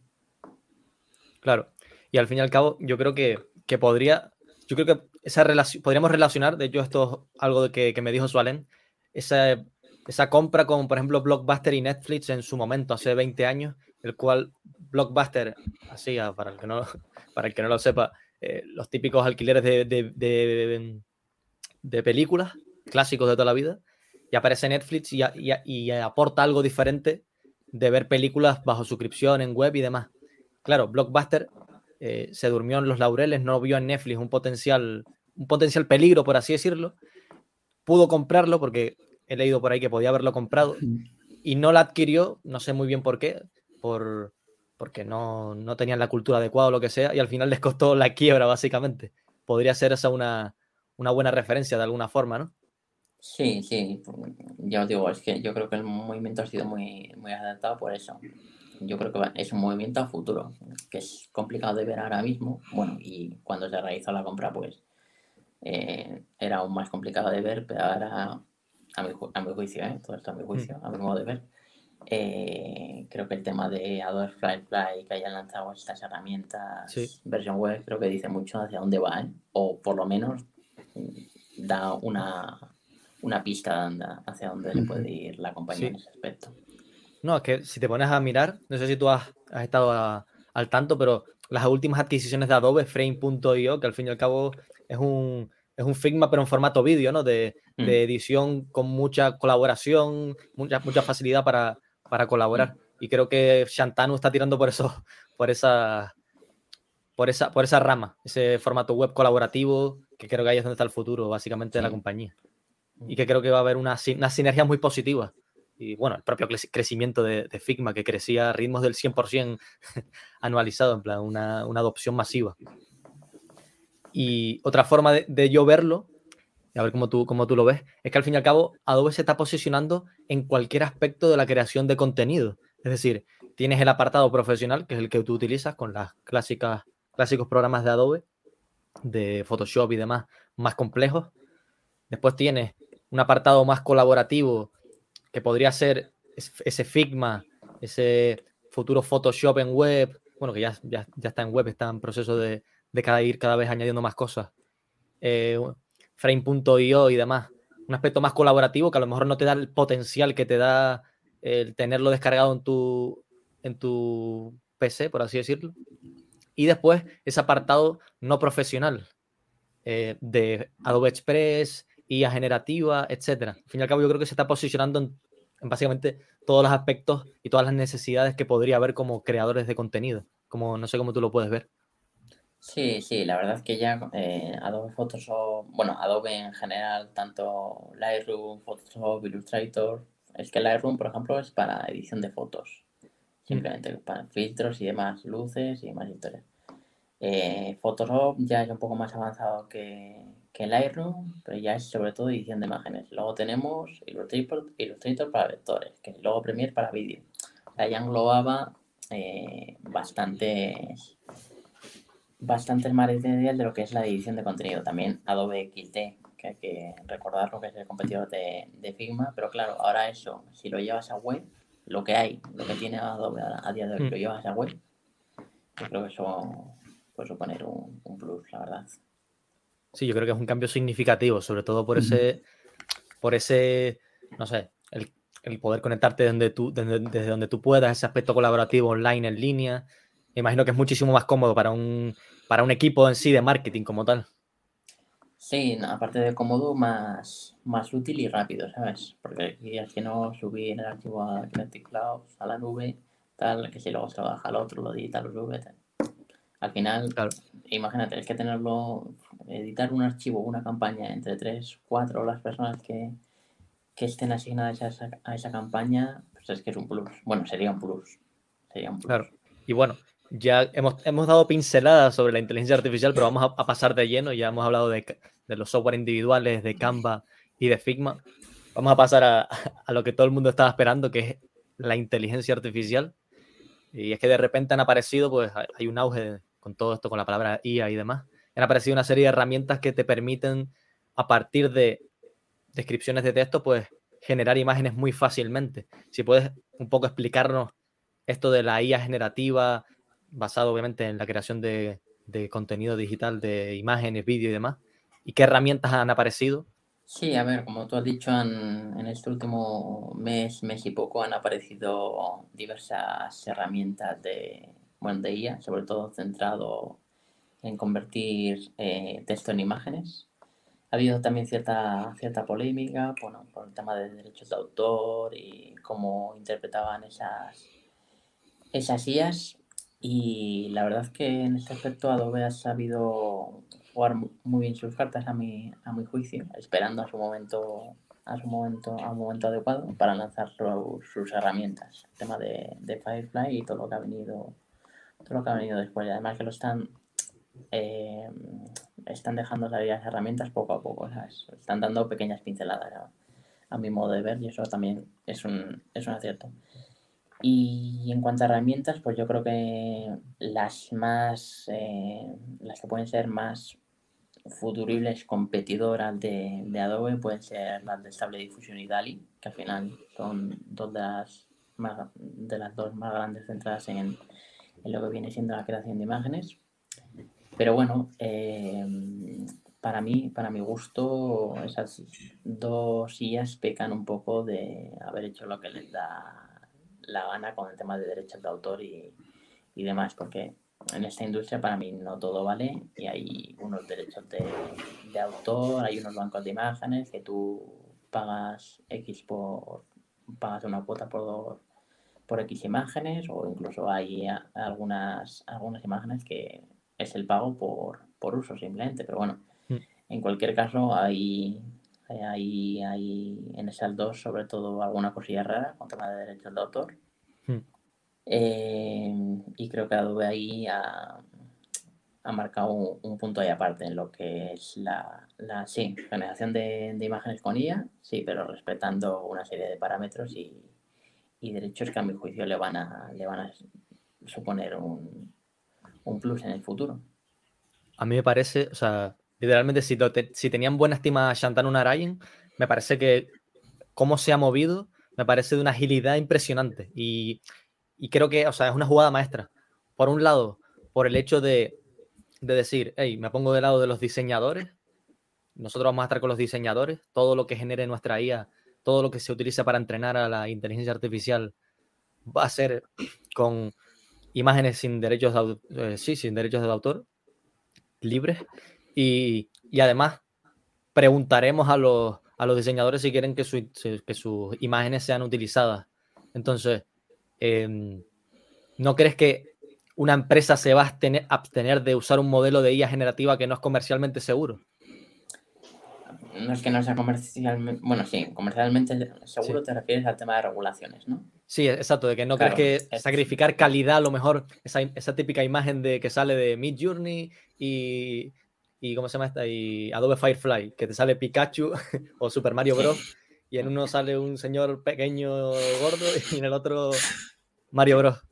Claro. Y al fin y al cabo, yo creo que, podría, yo creo que esa relación, podríamos relacionar, de hecho esto es algo de que, me dijo Sualen, esa, esa compra con, por ejemplo, Blockbuster y Netflix en su momento, hace 20 años, el cual Blockbuster hacía, para el que no, para el que no lo sepa, eh, los típicos alquileres de, de, de, películas clásicos de toda la vida, y aparece Netflix y, y aporta algo diferente de ver películas bajo suscripción en web y demás claro, Blockbuster eh, se durmió en los laureles, no vio en Netflix un potencial, un potencial peligro, por así decirlo. Pudo comprarlo porque he leído por ahí que podía haberlo comprado y no la adquirió, no sé muy bien por qué, por, porque no, no tenían la cultura adecuada o lo que sea, y al final les costó la quiebra, básicamente. Podría ser esa una, una buena referencia de alguna forma, ¿no? Sí, sí, ya os digo, es que yo creo que el movimiento ha sido muy, muy adaptado por eso yo creo que es un movimiento a futuro, que es complicado de ver ahora mismo. Bueno, y cuando se realizó la compra, pues eh, era aún más complicado de ver, pero ahora, a mi, a mi juicio, ¿eh? todo esto a mi juicio, mm. a mi modo de ver, eh, creo que el tema de Adobe Fly que hayan lanzado estas herramientas versión web, creo que dice mucho hacia dónde va, ¿eh? o por lo menos da una, una pista hacia dónde le puede ir la compañía en ese aspecto. No, es que si te pones a mirar, no sé si tú has, estado al tanto, pero las últimas adquisiciones de Adobe, Frame.io, que al fin y al cabo es un, es un Figma, pero en formato vídeo, ¿no? De, mm. edición con mucha colaboración, mucha, mucha facilidad para, colaborar. Y creo que Shantanu está tirando por eso, por esa, por esa, por esa rama, ese formato web colaborativo, que creo que ahí es donde está el futuro, básicamente, de la compañía. Y que creo que va a haber una, una sinergia muy positiva y bueno, el propio crecimiento de, Figma, que crecía a ritmos del 100% anualizado, en plan, una, adopción masiva. Y otra forma de, yo verlo, a ver cómo tú, cómo tú lo ves, es que al fin y al cabo Adobe se está posicionando en cualquier aspecto de la creación de contenido. Es decir, tienes el apartado profesional, que es el que tú utilizas con las clásicas, clásicos programas de Adobe, de Photoshop y demás, más complejos. Después tienes un apartado más colaborativo que podría ser ese Figma, ese futuro Photoshop en web, bueno, que ya, ya, está en web, está en proceso de, cada, ir cada vez añadiendo más cosas. Eh, Frame.io y demás. Un aspecto más colaborativo que a lo mejor no te da el potencial que te da el tenerlo descargado en tu, en tu PC, por así decirlo. Y después ese apartado no profesional eh, de Adobe Express, IA generativa, etcétera. Al fin y al cabo, yo creo que se está posicionando en, básicamente todos los aspectos y todas las necesidades que podría haber como creadores de contenido. Como no sé cómo tú lo puedes ver. Sí, sí, la verdad es que ya eh, Adobe Photoshop, bueno, Adobe en general, tanto Lightroom, Photoshop, Illustrator, es que Lightroom, por ejemplo, es para edición de fotos, simplemente para filtros y demás, luces y demás historias. Eh, Photoshop ya es un poco más avanzado que, que Lightroom, pero ya es sobre todo edición de imágenes. Luego tenemos Illustrator, Illustrator para vectores, que luego Premiere para vídeo. O sea, ya englobaba eh, bastantes, bastantes material de lo que es la edición de contenido. También Adobe XD, que hay que recordar lo que es el competidor de, de, Figma, pero claro, ahora eso, si lo llevas a web, lo que hay, lo que tiene Adobe a, día de hoy, lo hmm. llevas a web, yo creo que eso puede suponer un, un plus, la verdad. Sí, yo creo que es un cambio significativo, sobre todo por ese, por ese, no sé, el, poder conectarte desde, tú, desde, donde tú puedas, ese aspecto colaborativo online en línea. Imagino que es muchísimo más cómodo para un, para un equipo en sí de marketing como tal. Sí, aparte de cómodo, más, más útil y rápido, ¿sabes? Porque es que no subir el archivo a Kinetic Cloud, a la nube, tal, que si luego se baja al otro, lo edita, lo sube, tal. Al final, imagínate, es que tenerlo editar un archivo, una campaña entre tres, cuatro las personas que, que estén asignadas a esa, a esa campaña, pues es que es un plus. Bueno, sería un plus. Sería un plus. Claro. Y bueno, ya hemos, hemos dado pinceladas sobre la inteligencia artificial, pero vamos a, pasar de lleno. Ya hemos hablado de, de, los software individuales, de Canva y de Figma. Vamos a pasar a, a, lo que todo el mundo estaba esperando, que es la inteligencia artificial. Y es que de repente han aparecido, pues hay un auge con todo esto, con la palabra IA y demás. Han aparecido una serie de herramientas que te permiten, a partir de descripciones de texto, pues generar imágenes muy fácilmente. Si puedes un poco explicarnos esto de la IA generativa, basado obviamente en la creación de, de contenido digital, de imágenes, vídeo y demás, y qué herramientas han aparecido. Sí, a ver, como tú has dicho, en, en, este último mes, mes y poco, han aparecido diversas herramientas de, bueno, de IA, sobre todo centrado en convertir eh, texto en imágenes. Ha habido también cierta, cierta polémica bueno, por el tema de derechos de autor y cómo interpretaban esas, esas IAs. Y la verdad es que en este aspecto Adobe ha sabido jugar muy bien sus cartas a mi, a mi juicio, esperando a su momento a su momento a un momento adecuado para lanzar su, sus herramientas, el tema de, de, Firefly y todo lo que ha venido todo lo que ha venido después. Y además que lo están eh, están dejando salir las herramientas poco a poco, ¿sabes? Están dando pequeñas pinceladas a, a, mi modo de ver y eso también es un, es un acierto. Y en cuanto a herramientas, pues yo creo que las más, eh, las que pueden ser más futuribles competidoras de, de, Adobe pueden ser las de Stable Diffusion y DALI, que al final son dos de las, más, de las dos más grandes centradas en, en lo que viene siendo la creación de imágenes. Pero bueno, eh, para mí, para mi gusto, esas dos sillas pecan un poco de haber hecho lo que les da la gana con el tema de derechos de autor y, y demás, porque en esta industria para mí no todo vale y hay unos derechos de, de, autor, hay unos bancos de imágenes que tú pagas X por pagas una cuota por, por X imágenes o incluso hay algunas, algunas imágenes que es el pago por, por uso simplemente, pero bueno, mm. en cualquier caso hay, hay, hay en esas dos sobre todo alguna cosilla rara con tema de derechos de autor. Mm. Eh, y creo que Adobe ahí ha, ha marcado un, un, punto ahí aparte en lo que es la, la sí, generación de, de, imágenes con IA, sí, pero respetando una serie de parámetros y, y derechos que a mi juicio le van a, le van a suponer un, un plus en el futuro. A mí me parece, o sea, literalmente si, te, si tenían buena estima a Shantanu Narayan, me parece que cómo se ha movido, me parece de una agilidad impresionante. Y, y, creo que, o sea, es una jugada maestra. Por un lado, por el hecho de, de decir, hey, me pongo del lado de los diseñadores, nosotros vamos a estar con los diseñadores, todo lo que genere nuestra IA, todo lo que se utiliza para entrenar a la inteligencia artificial va a ser con imágenes sin derechos de, eh, sí, sin derechos de autor, libres. Y, y, además preguntaremos a los, a los diseñadores si quieren que, su, que sus imágenes sean utilizadas. Entonces, eh, ¿no crees que una empresa se va a abstener, abstener de usar un modelo de IA generativa que no es comercialmente seguro? no es que no sea comercialmente, bueno, sí, comercialmente seguro sí. te refieres al tema de regulaciones, ¿no? Sí, exacto, de que no claro, crees que es... sacrificar calidad, a lo mejor esa, esa, típica imagen de que sale de Mid Journey y, y ¿cómo se llama esta? Y Adobe Firefly, que te sale Pikachu o Super Mario Bros. Y en uno sale un señor pequeño gordo y en el otro Mario Bros.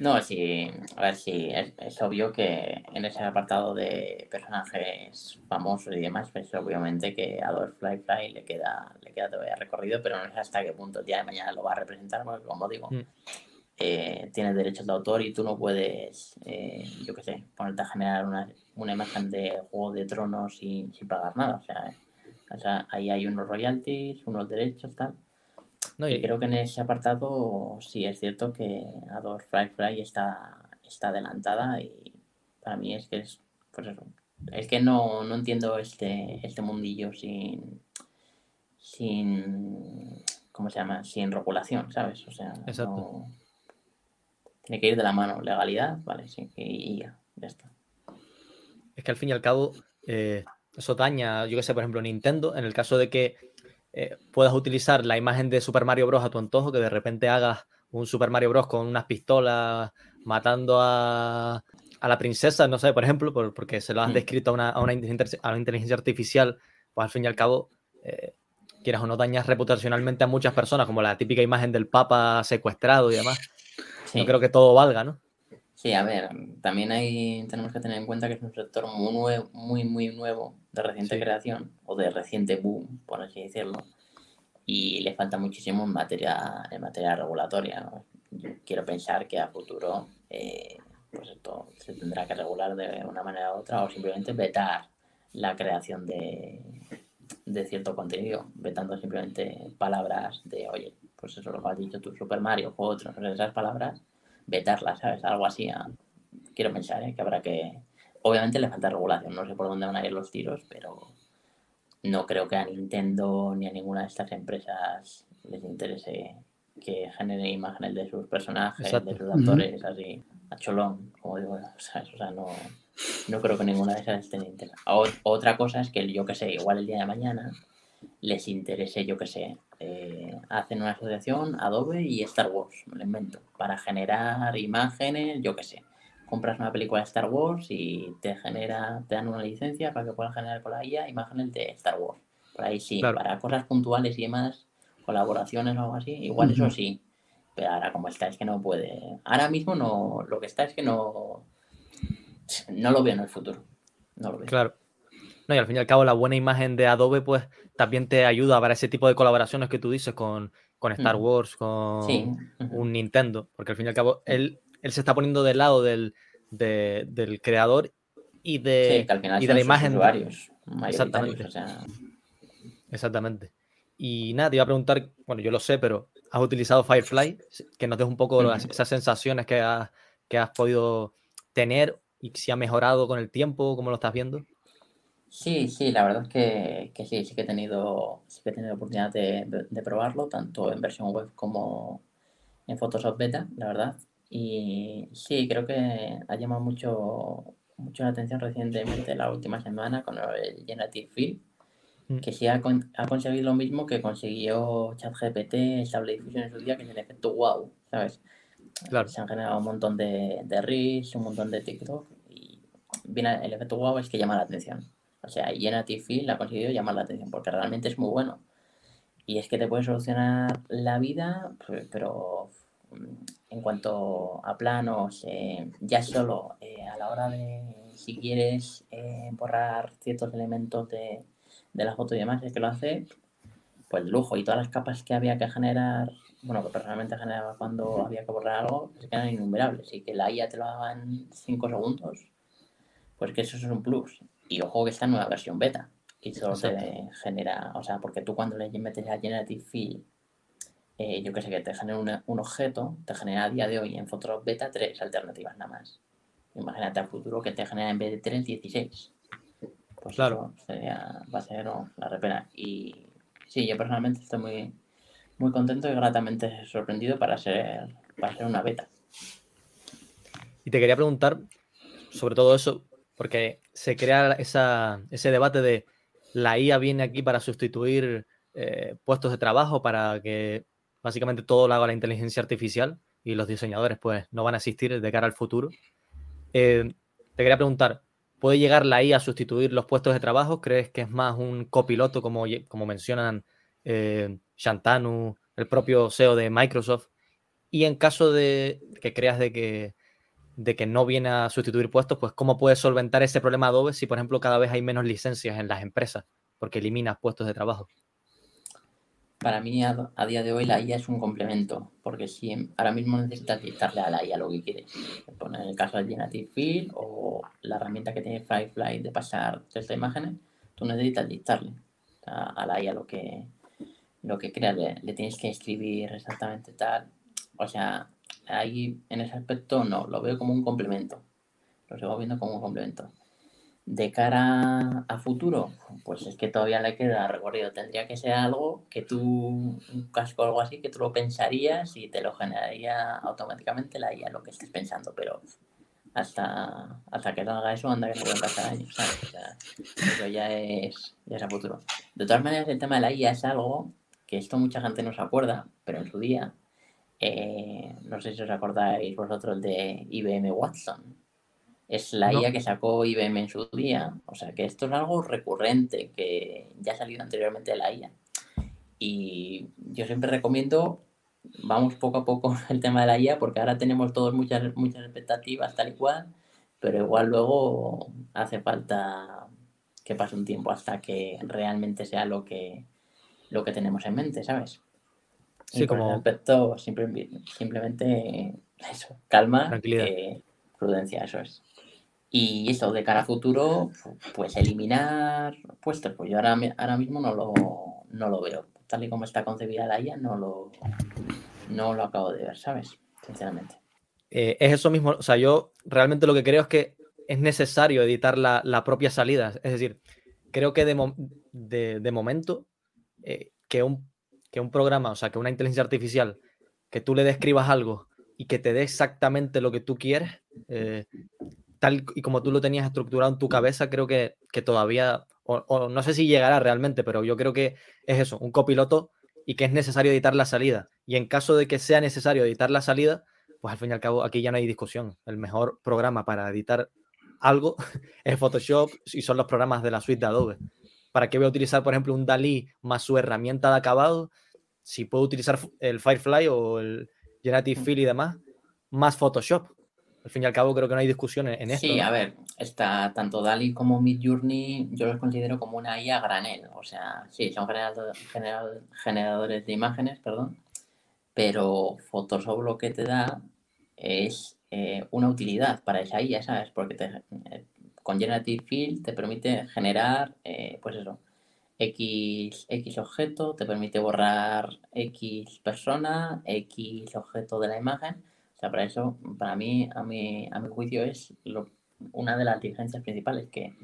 No, sí, a ver, sí, es, es, obvio que en ese apartado de personajes famosos y demás, pues obviamente que a Adolf Fly le queda, le queda todavía recorrido, pero no sé hasta qué punto el día de mañana lo va a representar, porque como digo, mm. Eh, tienes derechos de autor y tú no puedes, eh, yo qué sé, ponerte a generar una, una imagen de Juego de Tronos sin, sin pagar nada, o sea, o sea, ahí hay unos royalties, unos derechos, tal. No, y creo que en ese apartado sí es cierto que Adore Fly Fly está, está adelantada y para mí es que es, pues eso, es que no, no entiendo este, este mundillo sin, sin, ¿cómo se llama? Sin regulación, ¿sabes? O sea, no, tiene que ir de la mano legalidad, vale, sí, y ya, ya está. Es que al fin y al cabo, eh, eso daña, yo que sé, por ejemplo, Nintendo, en el caso de que eh, puedas utilizar la imagen de Super Mario Bros. a tu antojo, que de repente hagas un Super Mario Bros. con unas pistolas matando a, la princesa, no sé, por ejemplo, porque se lo has mm. descrito a una, a una, inteligencia artificial, pues al fin y al cabo, eh, quieras o no dañas reputacionalmente a muchas personas, como la típica imagen del Papa secuestrado y demás. No creo que todo valga, ¿no? Sí, a ver, también hay, tenemos que tener en cuenta que es un sector muy nuevo, muy, muy nuevo, de reciente creación, o de reciente boom, por así decirlo, y le falta muchísimo en materia, en materia regulatoria. quiero pensar que a futuro eh, pues esto se tendrá que regular de una manera u otra, o simplemente vetar la creación de, de cierto contenido, vetando simplemente palabras de, oye, pues eso lo que has dicho tú, Super Mario, o otros, esas palabras vetarla, ¿sabes? Algo así. quiero pensar ¿eh? que habrá que... Obviamente le falta regulación, no sé por dónde van a ir los tiros, pero no creo que a Nintendo ni a ninguna de estas empresas les interese que genere imágenes de sus personajes, de sus actores, así, a cholón, como digo, O sea, no, no creo que ninguna de esas esté interés. Otra cosa es que yo que sé, igual el día de mañana les interese, yo que sé, eh, hacen una asociación Adobe y Star Wars, me lo invento, para generar imágenes, yo qué sé. Compras una película de Star Wars y te genera, te dan una licencia para que puedas generar con la IA imágenes de Star Wars. Por ahí sí, para cosas puntuales y demás, colaboraciones o algo así, igual eso sí. Pero ahora como está es que no puede. Ahora mismo no, lo que está es que no, no lo veo en el futuro. No lo veo. Claro. No, y al fin y al cabo la buena imagen de Adobe pues también te ayuda para ese tipo de colaboraciones que tú dices con, Star Wars, con un Nintendo, porque al fin y al cabo él, él se está poniendo del lado del, del creador y de, y de la imagen. Exactamente. Exactamente. Y nada, te iba a preguntar, bueno, yo lo sé, pero ¿has utilizado Firefly? Que nos des un poco esas sensaciones que has, que has podido tener y si ha mejorado con el tiempo, ¿cómo lo estás viendo? Sí, sí, la verdad es que, que sí, sí que he tenido, sí que he tenido oportunidad de, de, probarlo, tanto en versión web como en Photoshop Beta, la verdad. Y sí, creo que ha llamado mucho, mucho la atención recientemente, la última semana, con el Generative Fill, mm. que sí ha, ha conseguido lo mismo que consiguió ChatGPT, Stable Diffusion en su día, que es el efecto wow, ¿sabes? Claro. Se han generado un montón de, de Reels, un montón de TikTok, y viene el efecto wow es que llama la atención. O sea, y en Fill ha conseguido llamar la atención porque realmente es muy bueno. Y es que te puede solucionar la vida, pero mm, en cuanto a planos, eh, ya solo eh, a la hora de si quieres eh, borrar ciertos elementos de, la foto y demás, es que lo hace pues lujo y todas las capas que había que generar, bueno, que personalmente generaba cuando había que borrar algo, se quedan innumerables y que la IA te lo haga en 5 segundos, pues que eso es un plus. Y ojo que está en nueva versión beta. Y solo se genera, o sea, porque tú cuando le metes a Generative Fill, eh, yo que sé, que te genera un objeto, te genera a día de hoy en Photoshop Beta tres alternativas nada más. Imagínate a futuro que te genera en vez de 3, 16. Pues claro. sería, va a ser la repena. Y sí, yo personalmente estoy muy, muy contento y gratamente sorprendido para ser, para ser una beta. Y te quería preguntar sobre todo eso, porque se crea ese debate de la IA viene aquí para sustituir eh, puestos de trabajo, para que básicamente todo lo haga la inteligencia artificial y los diseñadores pues no van a asistir de cara al futuro. Eh, te quería preguntar, ¿puede llegar la IA a sustituir los puestos de trabajo? ¿Crees que es más un copiloto como, como mencionan eh, Shantanu, el propio CEO de Microsoft? Y en caso de que creas de que de que no viene a sustituir puestos, pues cómo puede solventar ese problema Adobe si, por ejemplo, cada vez hay menos licencias en las empresas porque eliminas puestos de trabajo. Para mí, a, día de hoy, la IA es un complemento, porque si ahora mismo necesitas dictarle a la IA lo que quieres, en el caso del Generative Field o la herramienta que tiene Firefly de pasar de imágenes, tú necesitas dictarle a, la IA lo que, lo que creas, le tienes que escribir exactamente tal. O sea, ahí en ese aspecto no, lo veo como un complemento. Lo sigo viendo como un complemento. De cara a futuro, pues es que todavía le queda recorrido. Tendría que ser algo que tú, un casco o algo así, que tú lo pensarías y te lo generaría automáticamente la IA lo que estés pensando. Pero hasta, hasta que no haga eso, anda que no pueden pasar años, ¿sabes? O ya es, ya es a futuro. De todas maneras, el tema de la IA es algo que esto mucha gente no se acuerda, pero en su día, eh, no sé si os acordáis vosotros de IBM Watson. Es la IA que sacó IBM en su día. O sea que esto es algo recurrente, que ya ha salido anteriormente de la IA. Y yo siempre recomiendo, vamos poco a poco el tema de la IA, porque ahora tenemos todos muchas, muchas expectativas tal y cual, pero igual luego hace falta que pase un tiempo hasta que realmente sea lo que, lo que tenemos en mente, ¿sabes? Sí, como... aspecto, simplemente eso, calma, Tranquilidad. prudencia, eso es. Y eso, de cara a futuro, pues eliminar puestos, pues yo ahora, ahora mismo no lo, no lo veo. Tal y como está concebida la IA, no lo, no lo acabo de ver, ¿sabes? Sinceramente. Eh, es eso mismo, o sea, yo realmente lo que creo es que es necesario editar la, propia salida. Es decir, creo que de, de momento eh, que, un, que un programa, o sea, que una inteligencia artificial, que tú le describas algo y que te dé exactamente lo que tú quieres, eh, tal y como tú lo tenías estructurado en tu cabeza, creo que, que todavía, o, no sé si llegará realmente, pero yo creo que es eso, un copiloto y que es necesario editar la salida. Y en caso de que sea necesario editar la salida, pues al fin y al cabo aquí ya no hay discusión. El mejor programa para editar algo es Photoshop y son los programas de la suite de Adobe. ¿Para qué voy a utilizar, por ejemplo, un Dalí más su herramienta de acabado? Si puedo utilizar el Firefly o el Generative Fill y demás, más Photoshop. Al fin y al cabo, creo que no hay discusión en, esto. Sí, a ver, está tanto DALI como Midjourney, yo los considero como una IA granel. O sea, sí, son generadores de imágenes, perdón, pero Photoshop lo que te da es eh, una utilidad para esa IA, ¿sabes? Porque te, eh, con Generative Fill te permite generar, eh, pues eso, X, X objeto, te permite borrar X persona, X objeto de la imagen. O sea, para eso, para mí, a mi, a mi juicio, es una de las diferencias principales que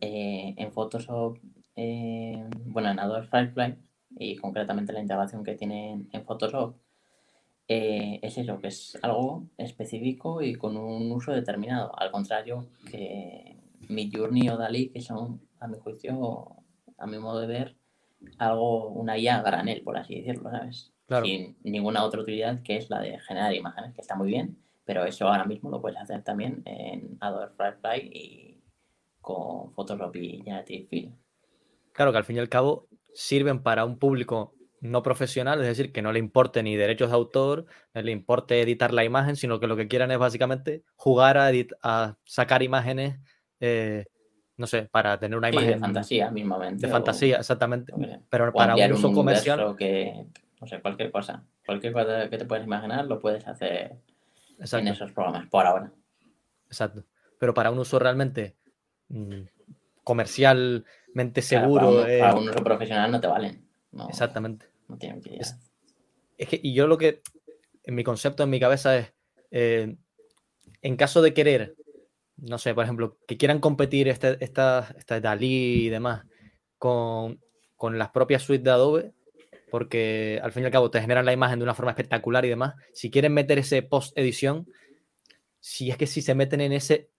eh, en Photoshop, eh, bueno, en Adobe Firefly y concretamente la integración que tiene en Photoshop, eh, es eso, que es algo específico y con un uso determinado. Al contrario que Midjourney o Dalí, que son, a mi juicio, a mi modo de ver, algo, una IA granel, por así decirlo, ¿sabes? Sin ninguna otra utilidad que es la de generar imágenes, que está muy bien, pero eso ahora mismo lo puedes hacer también en Adobe Firefly y con Photoshop y Generative Fill. Claro que al fin y al cabo sirven para un público no profesional, es decir, que no le importe ni derechos de autor, no le importe editar la imagen, sino que lo que quieran es básicamente jugar a, a sacar imágenes, eh, no sé, para tener una imagen. de fantasía, mismamente. De fantasía, exactamente. Pero para un uso comercial. Que, no sé, cualquier cosa. Cualquier cosa que te puedes imaginar lo puedes hacer en esos programas, por ahora. Exacto. Pero para un uso realmente mm, comercialmente seguro. para, un, uso profesional no te valen. Exactamente. No tienen que es, es, que, y yo lo que, en mi concepto, en mi cabeza es, eh, en caso de querer, no sé, por ejemplo, que quieran competir este, esta, esta Dalí y demás con, con las propias suites de Adobe, porque al fin y al cabo te generan la imagen de una forma espectacular y demás. Si quieren meter ese post edición, si es que si se meten en ese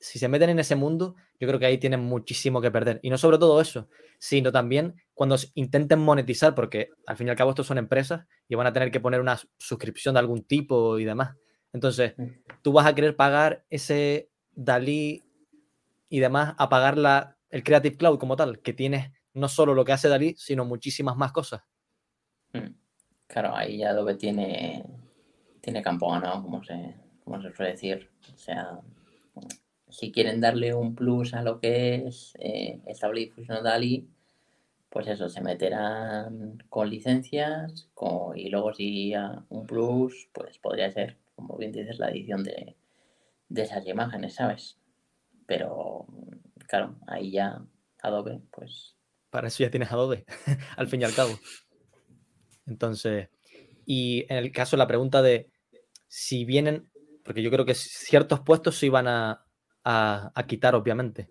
si se meten en ese mundo, yo creo que ahí tienen muchísimo que perder. Y no sobre todo eso, sino también cuando intenten monetizar, porque al fin y al cabo estos son empresas y van a tener que poner una suscripción de algún tipo y demás. Entonces, mm. tú vas a querer pagar ese Dalí y demás a pagar la, el Creative Cloud como tal, que tiene no solo lo que hace Dalí, sino muchísimas más cosas. Mm. Claro, ahí ya Adobe tiene, tiene campo ganado, como se, como se suele decir. O sea, si quieren darle un plus a lo que es eh, Stable Diffusion DALI, pues eso, se meterán con licencias y luego si un plus, pues podría ser, como bien dices, la edición de, esas imágenes, ¿sabes? Pero, claro, ahí ya Adobe, pues... Para eso ya tienes Adobe, al fin y al cabo. Entonces, y en el caso de la pregunta de si vienen, porque yo creo que ciertos puestos sí van a, a, quitar, obviamente.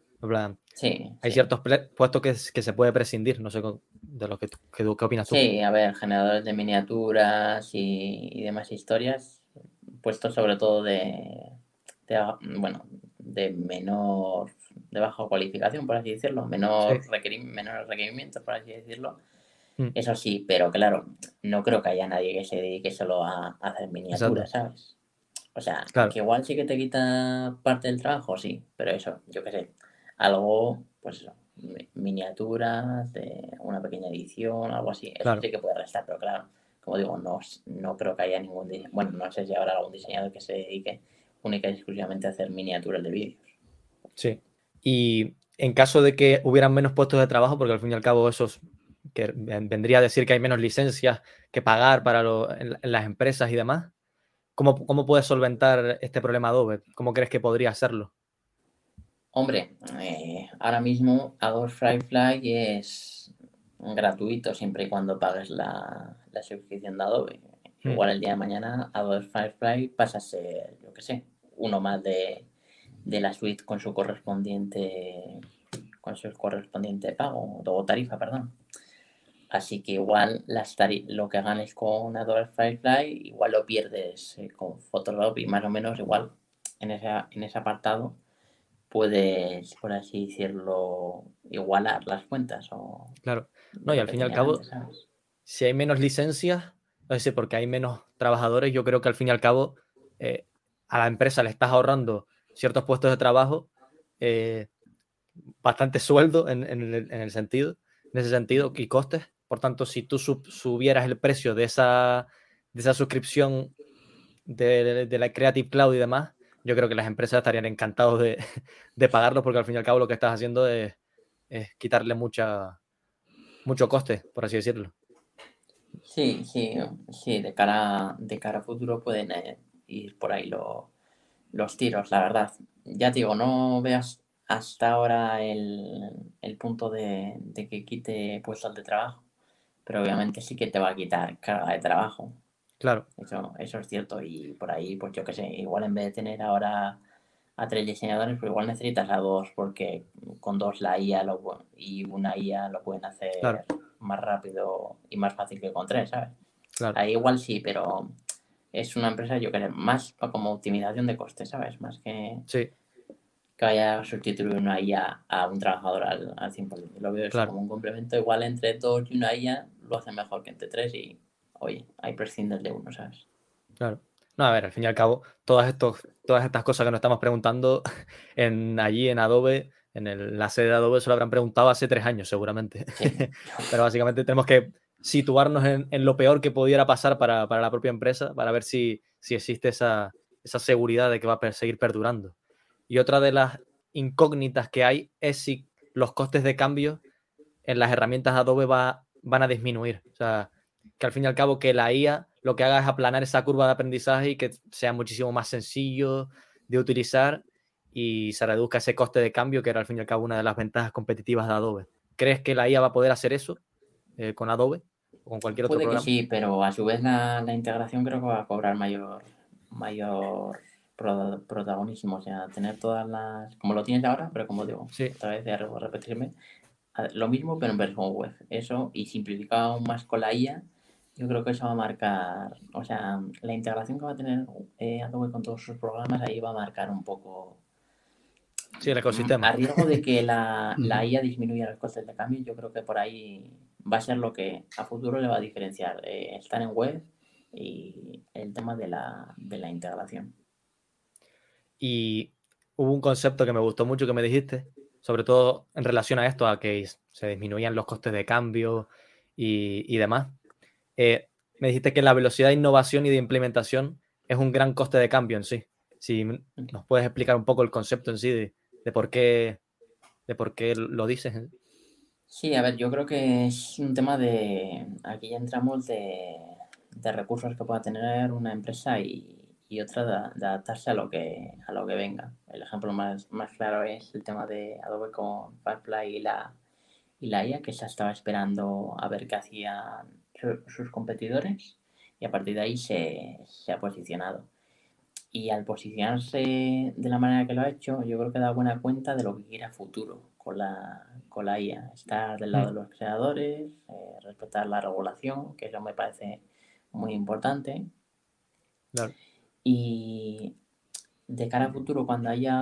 Sí, Hay ciertos puestos que, que, se puede prescindir, no sé de lo que, que, ¿qué opinas tú. Sí, a ver, generadores de miniaturas y, demás historias, puestos sobre todo de, bueno, de menor, de baja cualificación, por así decirlo, menor menores requerimientos, por así decirlo. Mm. Eso sí, pero claro, no creo que haya nadie que se dedique solo a, hacer miniaturas, ¿sabes? O sea, que igual sí que te quita parte del trabajo, sí, pero eso, yo qué sé, algo, pues eso, miniaturas, de una pequeña edición, algo así, eso sí que puede restar, pero claro, como digo, no, no creo que haya ningún, bueno, no sé si habrá algún diseñador que se dedique única y exclusivamente hacer miniaturas de vídeos. Sí, y en caso de que hubieran menos puestos de trabajo, porque al fin y al cabo esos que vendría a decir que hay menos licencias que pagar para las empresas y demás, ¿cómo, ¿cómo puedes solventar este problema Adobe? ¿Cómo crees que podría hacerlo? Hombre, eh, ahora mismo Adobe Firefly es gratuito siempre y cuando pagues la, suscripción de Adobe. Hmm. Igual el día de mañana Adobe Firefly pasa a ser, yo qué sé, uno más de, la suite con su correspondiente con su correspondiente pago o tarifa, perdón. Así que igual las lo que ganes con Adobe Firefly, igual lo pierdes eh, con Photoshop y más o menos igual en, en ese apartado puedes, por así decirlo, igualar las cuentas. O claro, no, y al fin y al cabo, si hay menos licencias, es decir, porque hay menos trabajadores, yo creo que al fin y al cabo eh, a la empresa le estás ahorrando ciertos puestos de trabajo, eh, bastante sueldo en, el, sentido, en ese sentido, y costes. Por tanto, si tú subieras el precio de esa, de esa suscripción de, de la Creative Cloud y demás, yo creo que las empresas estarían encantados de, de pagarlo porque al fin y al cabo lo que estás haciendo es, quitarle mucha, mucho coste, por así decirlo. Sí, sí, sí, de cara, de cara a futuro pueden eh, ir por ahí los tiros, la verdad. Ya digo, no veas hasta ahora el, punto de, de, que quite puestos de trabajo, pero obviamente sí que te va a quitar carga de trabajo. Claro. Eso, eso es cierto. Y por ahí, pues yo qué sé, igual en vez de tener ahora a tres diseñadores, pues igual necesitas a dos, porque con dos la IA lo, y una IA lo pueden hacer más rápido y más fácil que con tres, ¿sabes? Claro. Ahí igual sí, pero es una empresa, yo creo, más como optimización de costes, ¿sabes? Más que, sí. que vaya a sustituir una IA a un trabajador al, al 100%. Lo veo como un complemento. Igual entre dos y una IA lo hace mejor que entre tres y oye, hay prescindes de uno, ¿sabes? Claro. No, a ver, al fin y al cabo, todas, estos, todas estas cosas que nos estamos preguntando en, allí en Adobe, en el, la sede de Adobe, se lo habrán preguntado hace tres años seguramente. Pero básicamente tenemos que situarnos en, lo peor que pudiera pasar para, la propia empresa, para ver si, si existe esa, esa seguridad de que va a seguir perdurando. Y otra de las incógnitas que hay es si los costes de cambio en las herramientas Adobe va, van a disminuir. O sea, que al fin y al cabo que la IA lo que haga es aplanar esa curva de aprendizaje y que sea muchísimo más sencillo de utilizar y se reduzca ese coste de cambio, que era al fin y al cabo una de las ventajas competitivas de Adobe. ¿Crees que la IA va a poder hacer eso eh, con Adobe o con cualquier otro Puede programa? Que sí, pero a su vez la, integración creo que va a cobrar mayor, mayor protagonismo, o sea, tener todas las, como lo tienes ahora, pero como digo, sí. otra vez de repetirme, lo mismo pero en versión web, eso y simplificado aún más con la IA yo creo que eso va a marcar, o sea, la integración que va a tener eh, Adobe con todos sus programas ahí va a marcar un poco. Sí, el ecosistema. A riesgo de que la, la IA disminuya los costes de cambio, yo creo que por ahí va a ser lo que a futuro le va a diferenciar eh, estar en web y el tema de la, de la integración. Y hubo un concepto que me gustó mucho que me dijiste, sobre todo en relación a esto, a que se disminuían los costes de cambio y, y demás eh, me dijiste que la velocidad de innovación y de implementación es un gran coste de cambio en sí. Si nos puedes explicar un poco el concepto en sí de, por qué de por qué lo dices. Sí, a ver, yo creo que es un tema de. Aquí ya entramos de, recursos que pueda tener una empresa y, otra de, adaptarse a lo que a lo que venga. El ejemplo más, más claro es el tema de Adobe con Firefly y la, y la IA, que se estaba esperando a ver qué hacían sus competidores y a partir de ahí se, ha posicionado. Y al posicionarse de la manera que lo ha hecho, yo creo que da buena cuenta de lo que quiere a futuro con la, con la IA. Estar del lado de mm. los creadores, eh, respetar la regulación, que eso me parece muy importante. Y de cara a futuro, cuando haya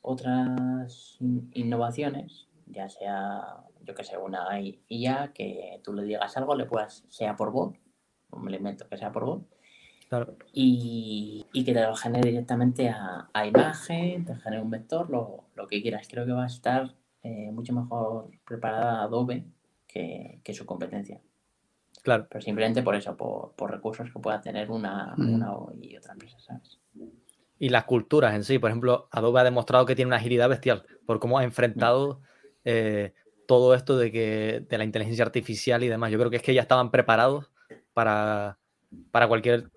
otras innovaciones, ya sea, yo que sé, una IA, que tú le digas algo, le puedas, sea por voz, un elemento que sea por voz, y, que te lo genere directamente a, imagen, te genere un vector, lo, que quieras. Creo que va a estar eh, mucho mejor preparada Adobe que, su competencia. Claro. Pero simplemente por eso, por, recursos que pueda tener una, una y otra empresa, ¿sabes? y las culturas en sí. Por ejemplo, Adobe ha demostrado que tiene una agilidad bestial por cómo ha enfrentado eh, todo esto de, que, de la inteligencia artificial y demás. Yo creo que es que ya estaban preparados para, para cualquier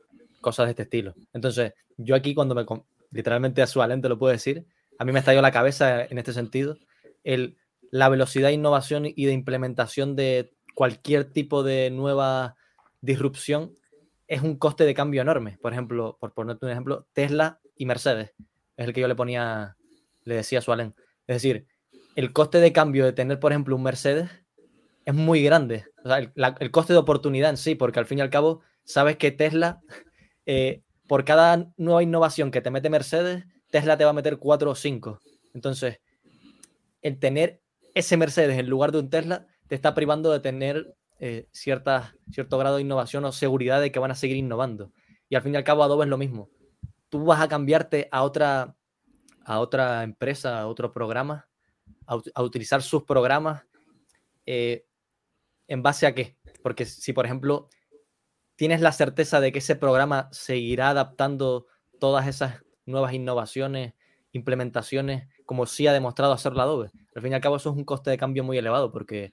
cosa de este estilo. Entonces, yo aquí cuando me, literalmente a su alente lo puedo decir, a mí me estalló la cabeza en este sentido, el, la velocidad de innovación y de implementación de cualquier tipo de nueva disrupción es un coste de cambio enorme. Por ejemplo, por ponerte un ejemplo, Tesla y Mercedes. Es el que yo le ponía, le decía a Sualen. Es decir, el coste de cambio de tener, por ejemplo, un Mercedes es muy grande. O sea, el, coste de oportunidad en sí, porque al fin y al cabo, sabes que Tesla, eh, por cada nueva innovación que te mete Mercedes, Tesla te va a meter cuatro o cinco. Entonces, el tener ese Mercedes en lugar de un Tesla te está privando de tener eh, cierto grado de innovación o seguridad de que van a seguir innovando. Y al fin y al cabo, Adobe es lo mismo tú vas a cambiarte a otra, empresa, a otro programa, a, utilizar sus programas, eh, ¿en base a qué? Porque si, por ejemplo, tienes la certeza de que ese programa seguirá adaptando todas esas nuevas innovaciones, implementaciones, como sí ha demostrado hacerlo Adobe. Al fin y al cabo, eso es un coste de cambio muy elevado, porque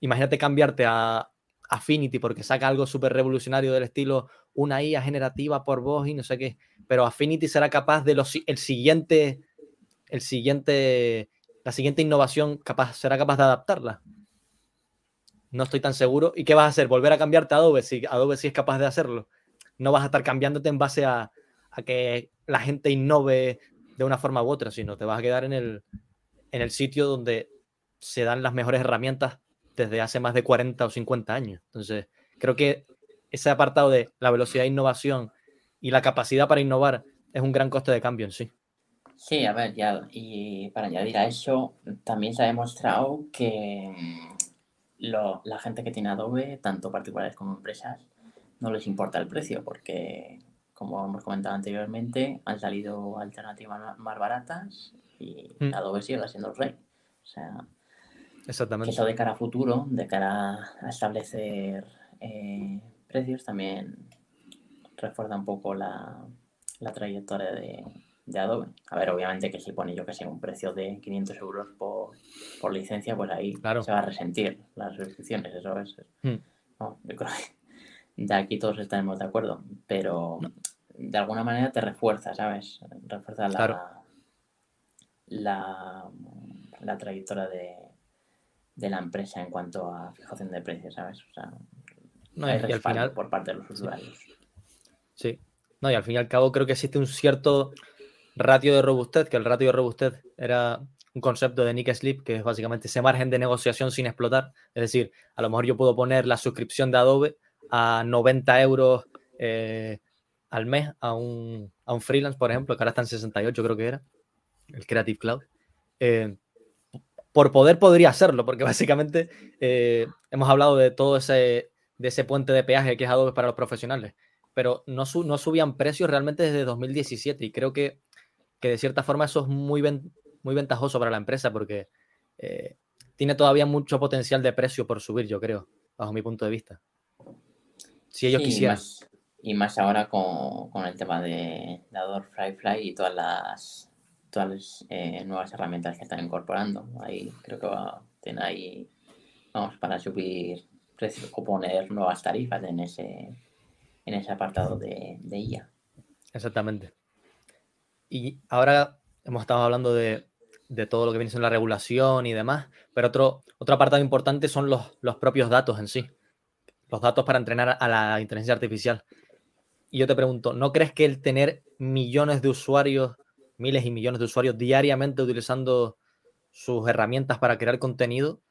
imagínate cambiarte a Affinity porque saca algo súper revolucionario del estilo una IA generativa por voz y no sé qué pero Affinity será capaz de los, siguiente, el siguiente, la siguiente innovación será capaz de adaptarla. No estoy tan seguro. ¿Y qué vas a hacer? ¿Volver a cambiarte a Adobe si Adobe sí es capaz de hacerlo? No vas a estar cambiándote en base a, a que la gente innove de una forma u otra, sino te vas a quedar en el, en el sitio donde se dan las mejores herramientas desde hace más de 40 o 50 años. Entonces, creo que ese apartado de la velocidad de innovación y la capacidad para innovar es un gran coste de cambio en sí. Sí, a ver, ya, y para añadir a eso, también se ha demostrado que la gente que tiene Adobe, tanto particulares como empresas, no les importa el precio, porque, como hemos comentado anteriormente, han salido alternativas más baratas y mm. Adobe sigue siendo el rey. O sea, Exactamente. eso de cara a futuro, de cara a establecer eh, precios, también refuerza un poco la, trayectoria de, Adobe. A ver, obviamente que si pone yo que sé un precio de 500 euros por, licencia, pues ahí se va a resentir las restricciones, eso es. Hmm. yo creo que de aquí todos estaremos de acuerdo, pero de alguna manera te refuerza, ¿sabes? Refuerza la, la, trayectoria de, de la empresa en cuanto a fijación de precios, ¿sabes? O sea, no, hay y al final por parte de los usuarios. Sí. No, y al fin y al cabo creo que existe un cierto ratio de robustez, que el ratio de robustez era un concepto de Nick Sleep, que es básicamente ese margen de negociación sin explotar. Es decir, a lo mejor yo puedo poner la suscripción de Adobe a 90 euros eh, al mes a un, freelance, por ejemplo, que ahora está en 68, creo que era, el Creative Cloud. Eh, por poder podría hacerlo, porque básicamente eh, hemos hablado de todo ese, de ese puente de peaje que es Adobe para los profesionales pero no, no subían precios realmente desde 2017 y creo que, de cierta forma eso es muy, muy ventajoso para la empresa porque eh, tiene todavía mucho potencial de precio por subir, yo creo, bajo mi punto de vista. Si ellos quisieran. Y más, ahora con, el tema de, de Firefly y todas las, todas eh, nuevas herramientas que están incorporando. Ahí creo que va, tiene ahí, vamos, para subir precios o poner nuevas tarifas en ese, en ese apartado de, de IA. Exactamente. Y ahora hemos estado hablando de, todo lo que viene siendo la regulación y demás, pero otro, otro apartado importante son los, los propios datos en sí, los datos para entrenar a la inteligencia artificial. Y yo te pregunto, ¿no crees que el tener millones de usuarios, miles y millones de usuarios diariamente utilizando sus herramientas para crear contenido,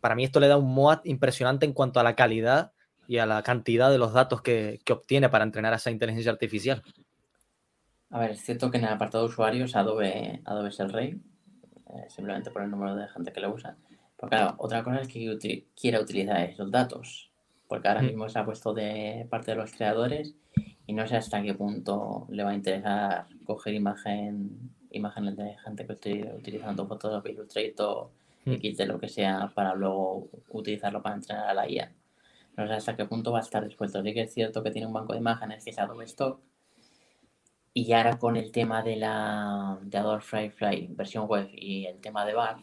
para mí esto le da un MOAT impresionante en cuanto a la calidad y a la cantidad de los datos que, obtiene para entrenar a esa inteligencia artificial. A ver, es cierto que en el apartado de usuarios Adobe, Adobe es el rey, eh, simplemente por el número de gente que lo usa. Porque claro, otra cosa es que quiera utilizar esos datos, porque ahora mm. mismo se ha puesto de parte de los creadores y no sé hasta qué punto le va a interesar coger imagen, imágenes de gente que esté utilizando Photoshop, Illustrator, mm. X de lo que sea, para luego utilizarlo para entrenar a la IA. No sé hasta qué punto va a estar dispuesto. Sí que es cierto que tiene un banco de imágenes que es Adobe Stock, y ahora con el tema de la de Adobe Firefly versión web y el tema de bar,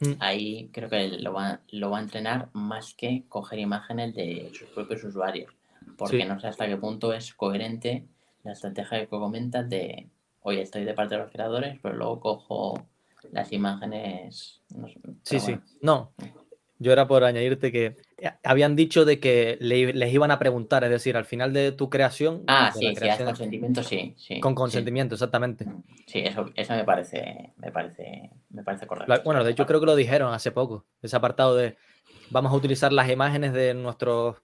mm. ahí creo que lo va, lo va a entrenar más que coger imágenes de sus propios usuarios. Porque no sé hasta qué punto es coherente la estrategia que comentas de, oye, estoy de parte de los creadores, pero luego cojo las imágenes. sí, sí. No, yo era por añadirte que habían dicho de que les iban a preguntar, es decir, al final de tu creación. Ah, sí, si consentimiento, sí, sí. Con consentimiento, exactamente. Sí, eso, eso me parece, me parece, me parece correcto. bueno, de hecho creo que lo dijeron hace poco, ese apartado de vamos a utilizar las imágenes de nuestros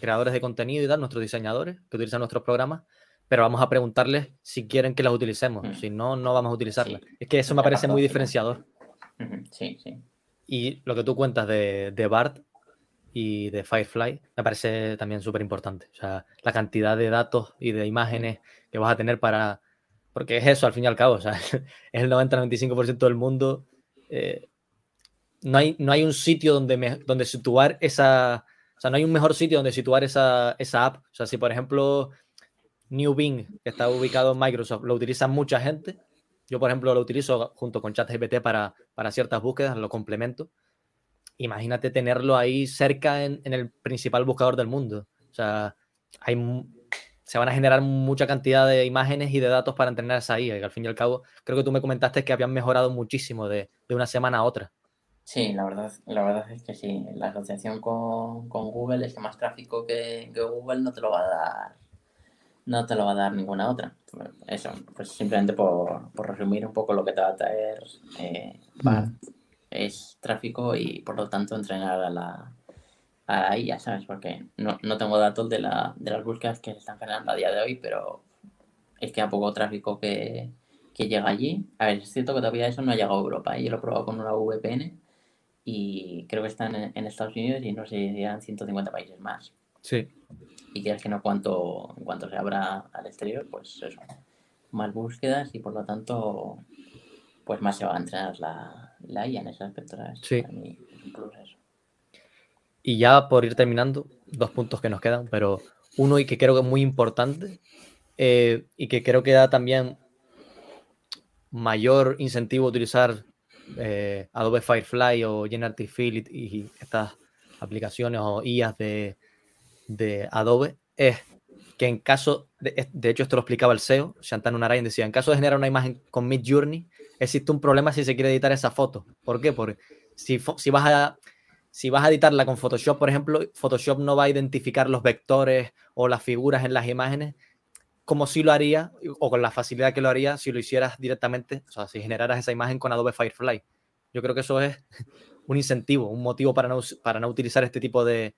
creadores de contenido y tal, nuestros diseñadores que utilizan nuestros programas, pero vamos a preguntarles si quieren que las utilicemos. Mm. Si no, no vamos a utilizarlas. Es que eso me parece muy diferenciador. Sí, sí. Y lo que tú cuentas de, de BART y de Firefly me parece también súper importante. O sea, la cantidad de datos y de imágenes que vas a tener para... Porque es eso, al fin y al cabo. O sea, es el 90-95% del mundo. Eh, no, hay, no hay un sitio donde, donde situar esa... O sea, no hay un mejor sitio donde situar esa, esa app. O sea, si por ejemplo New Bing, que está ubicado en Microsoft, lo utiliza mucha gente, yo, por ejemplo, lo utilizo junto con ChatGPT para, para ciertas búsquedas, lo complemento. Imagínate tenerlo ahí cerca en, el principal buscador del mundo. O sea, hay, se van a generar mucha cantidad de imágenes y de datos para entrenar esa IA. Y al fin y al cabo, creo que tú me comentaste que habían mejorado muchísimo de, una semana a otra. Sí, la verdad, la verdad es que sí. La asociación con, Google es que más tráfico que, que Google no te lo va a dar no te lo va a dar ninguna otra. Eso, pues simplemente por, resumir un poco lo que te va a traer eh, es tráfico y por lo tanto entrenar a la, a IA, ¿sabes? Porque no, tengo datos de, la, de las búsquedas que se están generando a día de hoy, pero es que a poco tráfico que, llega allí. A ver, es cierto que todavía eso no ha llegado a Europa. ¿eh? Yo lo he probado con una VPN y creo que están en, Estados Unidos y no sé, si 150 países más. Sí y quieres que no cuanto, en cuanto se abra al exterior, pues eso, más búsquedas y por lo tanto, pues más se va a entrenar la, la IA en ese aspecto. Sí. Y ya por ir terminando, dos puntos que nos quedan, pero uno y que creo que es muy importante eh, y que creo que da también mayor incentivo a utilizar eh, Adobe Firefly o Generative Fill y estas aplicaciones o IAs de, de Adobe es que en caso, de, de, hecho esto lo explicaba el SEO, Shantanu Narayan decía, en caso de generar una imagen con Mid Journey, existe un problema si se quiere editar esa foto. ¿Por qué? Porque si, si, vas a, si vas a editarla con Photoshop, por ejemplo, Photoshop no va a identificar los vectores o las figuras en las imágenes como si lo haría, o con la facilidad que lo haría si lo hicieras directamente, o sea, si generaras esa imagen con Adobe Firefly. Yo creo que eso es un incentivo, un motivo para no, para no utilizar este tipo de,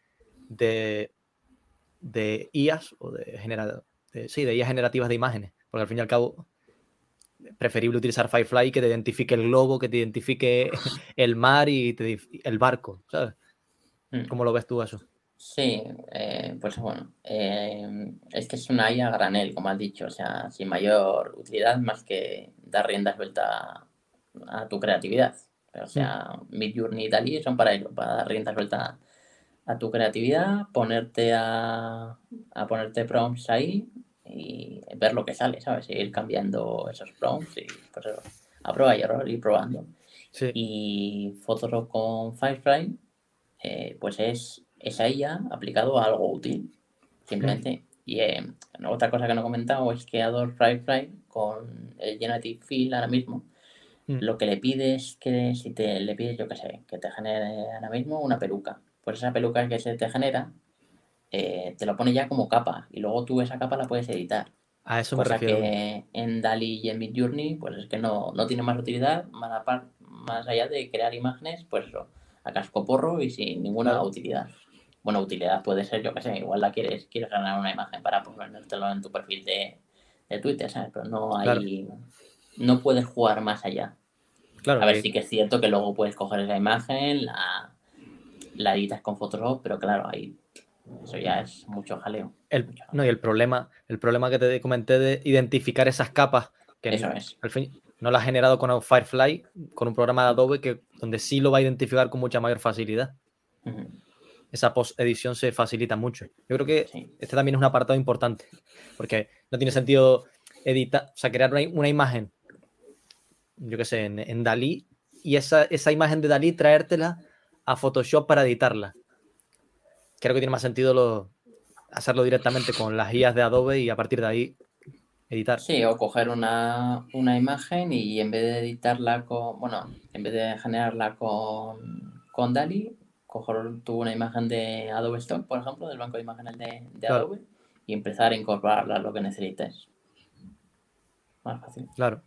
de de IAS o de, genera, sí, de IAS generativas de imágenes, porque al fin y al cabo preferible utilizar Firefly que te identifique el globo, que te identifique el mar y el barco, ¿sabes? Mm. ¿Cómo lo ves tú eso? Sí, eh, pues bueno, eh, es que es una IA granel, como has dicho, o sea, sin mayor utilidad más que dar rienda suelta a tu creatividad. O sea, mm. Midjourney y Dali son para ello, para dar rienda suelta a tu creatividad, ponerte a, a ponerte prompts ahí y ver lo que sale, ¿sabes? ir cambiando esos prompts y pues eso, a prueba y error, ir probando. Y Photoshop con Firefly, eh, pues es esa IA aplicado a algo útil, simplemente. Y eh, otra cosa que no he comentado es que Adobe Firefly con el Generative Fill ahora mismo, mm. lo que le pides que si te le pides, yo qué sé, que te genere ahora mismo una peluca pues esa peluca que se te genera, eh, te lo pone ya como capa y luego tú esa capa la puedes editar. A eso me refiero. que en DALI y en Midjourney, pues es que no, no tiene más utilidad más, más allá de crear imágenes, pues eso, a casco porro y sin ninguna utilidad. Bueno, utilidad puede ser, yo qué sé, igual la quieres, quieres ganar una imagen para ponértelo en tu perfil de, de Twitter, ¿sabes? Pero no hay. No puedes jugar más allá. Claro. A ver, sí que es cierto que luego puedes coger esa imagen, la, la editas con Photoshop, pero claro, ahí eso ya es mucho jaleo. El, no, y el problema, el problema que te comenté de identificar esas capas, que Eso es. al fin no lo ha generado con Firefly, con un programa de Adobe que donde sí lo va a identificar con mucha mayor facilidad. Esa post-edición se facilita mucho. Yo creo que Sí. este también es un apartado importante, porque no tiene sentido editar, o sea, crear una, una imagen, yo qué sé, en, en Dalí, y esa, esa imagen de Dalí traértela a Photoshop para editarla. Creo que tiene más sentido lo- hacerlo directamente con las guías de Adobe y a partir de ahí editar. Sí, o coger una, una imagen y en vez de editarla con, bueno, en vez de generarla con, con DALI, coger tú una imagen de Adobe Stock, por ejemplo, del banco de imágenes de, de Claro. Adobe, y empezar a incorporarla a lo que necesites. Más fácil. Claro.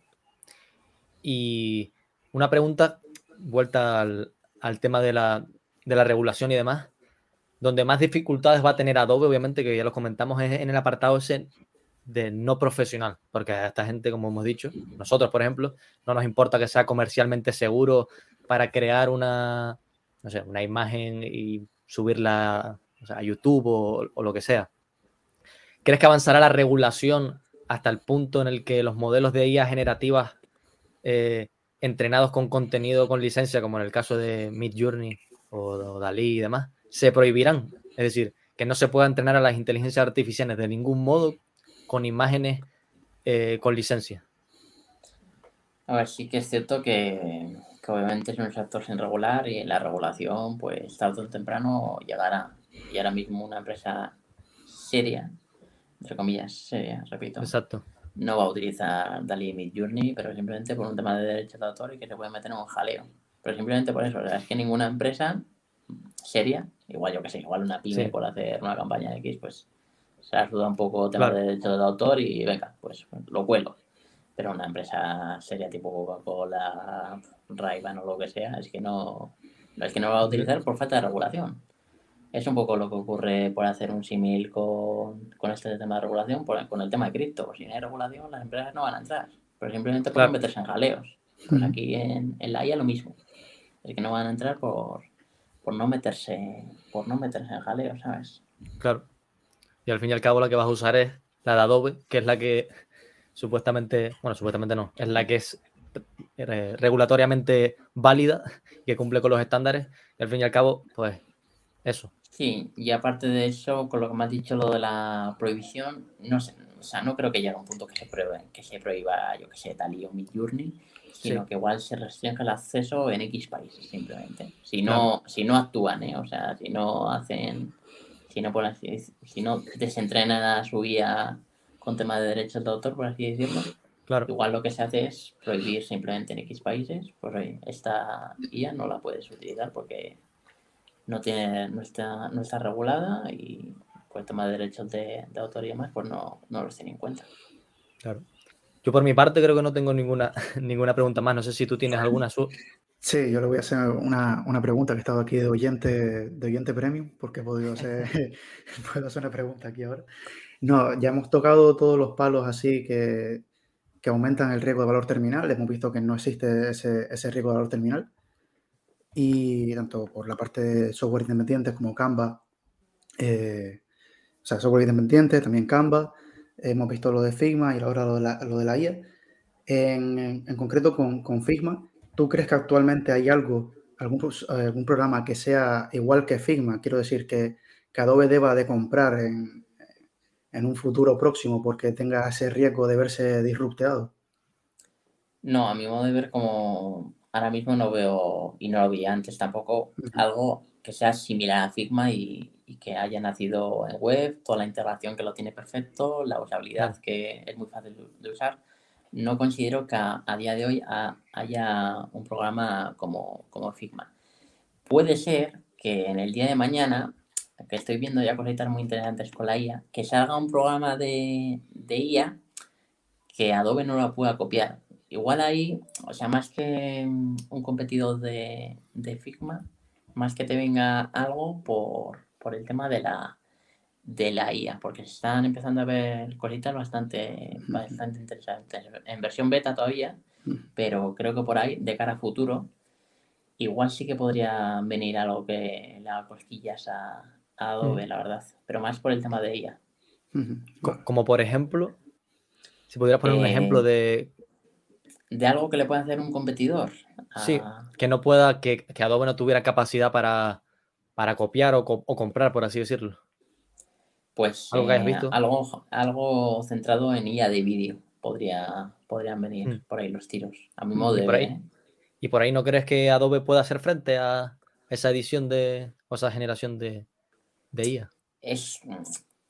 Y una pregunta, vuelta al, al tema de la, de la regulación y demás, donde más dificultades va a tener Adobe, obviamente, que ya lo comentamos, es en el apartado ese de no profesional, porque a esta gente, como hemos dicho, nosotros, por ejemplo, no nos importa que sea comercialmente seguro para crear una, no sé, una imagen y subirla a YouTube o, lo que sea. ¿Crees que avanzará la regulación hasta el punto en el que los modelos de IA generativas eh, entrenados con contenido con licencia, como en el caso de Midjourney o, o Dalí y demás, se prohibirán? Es decir, que no se pueda entrenar a las inteligencias artificiales de ningún modo con imágenes eh, con licencia. A ver, sí que es cierto que, que obviamente es un sector sin regular y la regulación, pues tarde o temprano llegará. Y ahora mismo una empresa seria, entre comillas, seria, repito, Exacto. no va a utilizar Dalí Midjourney, pero simplemente por un tema de derechos de autor y que se puede meter en un jaleo. Pero simplemente por eso, o sea, es que ninguna empresa seria, igual yo que sé, igual una pyme Sí. por hacer una campaña X, pues se ayuda un poco tema Claro. de derechos de autor y venga, pues lo cuelo. Pero una empresa seria tipo Coca-Cola, ray o lo que sea, es que no, es que no lo va a utilizar por falta de regulación. Es un poco lo que ocurre por hacer un símil con, con este tema de regulación, por- con el tema de cripto. Si no hay regulación, las empresas no van a entrar, pero simplemente Claro. pueden meterse en jaleos. Pues aquí en, en la IA lo mismo. Es que no van a entrar por, por no meterse por no meterse en jaleos, ¿sabes? Claro. Y al fin y al cabo la que vas a usar es la de Adobe, que es la que supuestamente, bueno, supuestamente no, es la que es eh, regulatoriamente válida, que cumple con los estándares. Y al fin y al cabo, pues eso. Sí, y aparte de eso, con lo que me has dicho, lo de la prohibición, no sé, o sea, no creo que llegue a un punto que se prohíba, que se prohíba yo que sé, Dalí o Midjourney, sino Sí. que igual se restringe el acceso en X países, simplemente. Si no, si no actúan, ¿eh? O sea, si no hacen, si no, por así, si no desentrenan a su guía con tema de derechos de autor, por así decirlo, Claro. igual lo que se hace es prohibir simplemente en X países, pues oye, esta guía no la puedes utilizar porque no tiene, no está, no está regulada y por el tema de derechos de, de autor y demás, pues no, no los tiene en cuenta. Claro. Yo por mi parte creo que no tengo ninguna, ninguna pregunta más. No sé si tú tienes alguna. Su... Sí, yo le voy a hacer una, una pregunta que he estado aquí de oyente, de oyente premium, porque he podido hacer, puedo hacer una pregunta aquí ahora. No, ya hemos tocado todos los palos así que, que aumentan el riesgo de valor terminal. Hemos visto que no existe ese, ese riesgo de valor terminal. Y tanto por la parte de software independientes como Canva, eh, o sea, software independiente, también Canva. Hemos visto lo de Figma y ahora lo de la, lo de la IA. En, en concreto con, con Figma, ¿tú crees que actualmente hay algo, algún, programa que sea igual que Figma? Quiero decir que, que Adobe deba de comprar en, en un futuro próximo porque tenga ese riesgo de verse disrupteado. No, a mi modo de ver, como ahora mismo no veo, y no lo vi antes tampoco, algo que sea similar a Figma y, y que haya nacido en web, toda la integración que lo tiene perfecto, la usabilidad que es muy fácil de- usar. No considero que a, a día de hoy ha- haya un programa como, como Figma. Puede ser que en el día de mañana, que estoy viendo ya cositas muy interesantes con la IA, que salga un programa de, de IA que Adobe no la pueda copiar. Igual ahí, o sea, más que un competidor de, de Figma, más que te venga algo por, por el tema de la, de la IA, porque se están empezando a ver cositas bastante, bastante interesantes. En versión beta todavía, pero creo que por ahí, de cara a futuro, igual sí que podría venir algo que le haga cosquillas a, Adobe, la verdad, pero más por el tema de IA. Como por ejemplo, si pudieras poner un ejemplo eh, de... De algo que le pueda hacer un competidor. Sí, que no pueda, que, que, Adobe no tuviera capacidad para, para copiar o, o comprar, por así decirlo. Pues algo, eh, algo, centrado en IA de vídeo podría, podrían venir mm. por ahí los tiros, a mi modo de ver. ¿eh? ¿Y por ahí no crees que Adobe pueda hacer frente a esa edición de, o esa generación de, de IA? Es,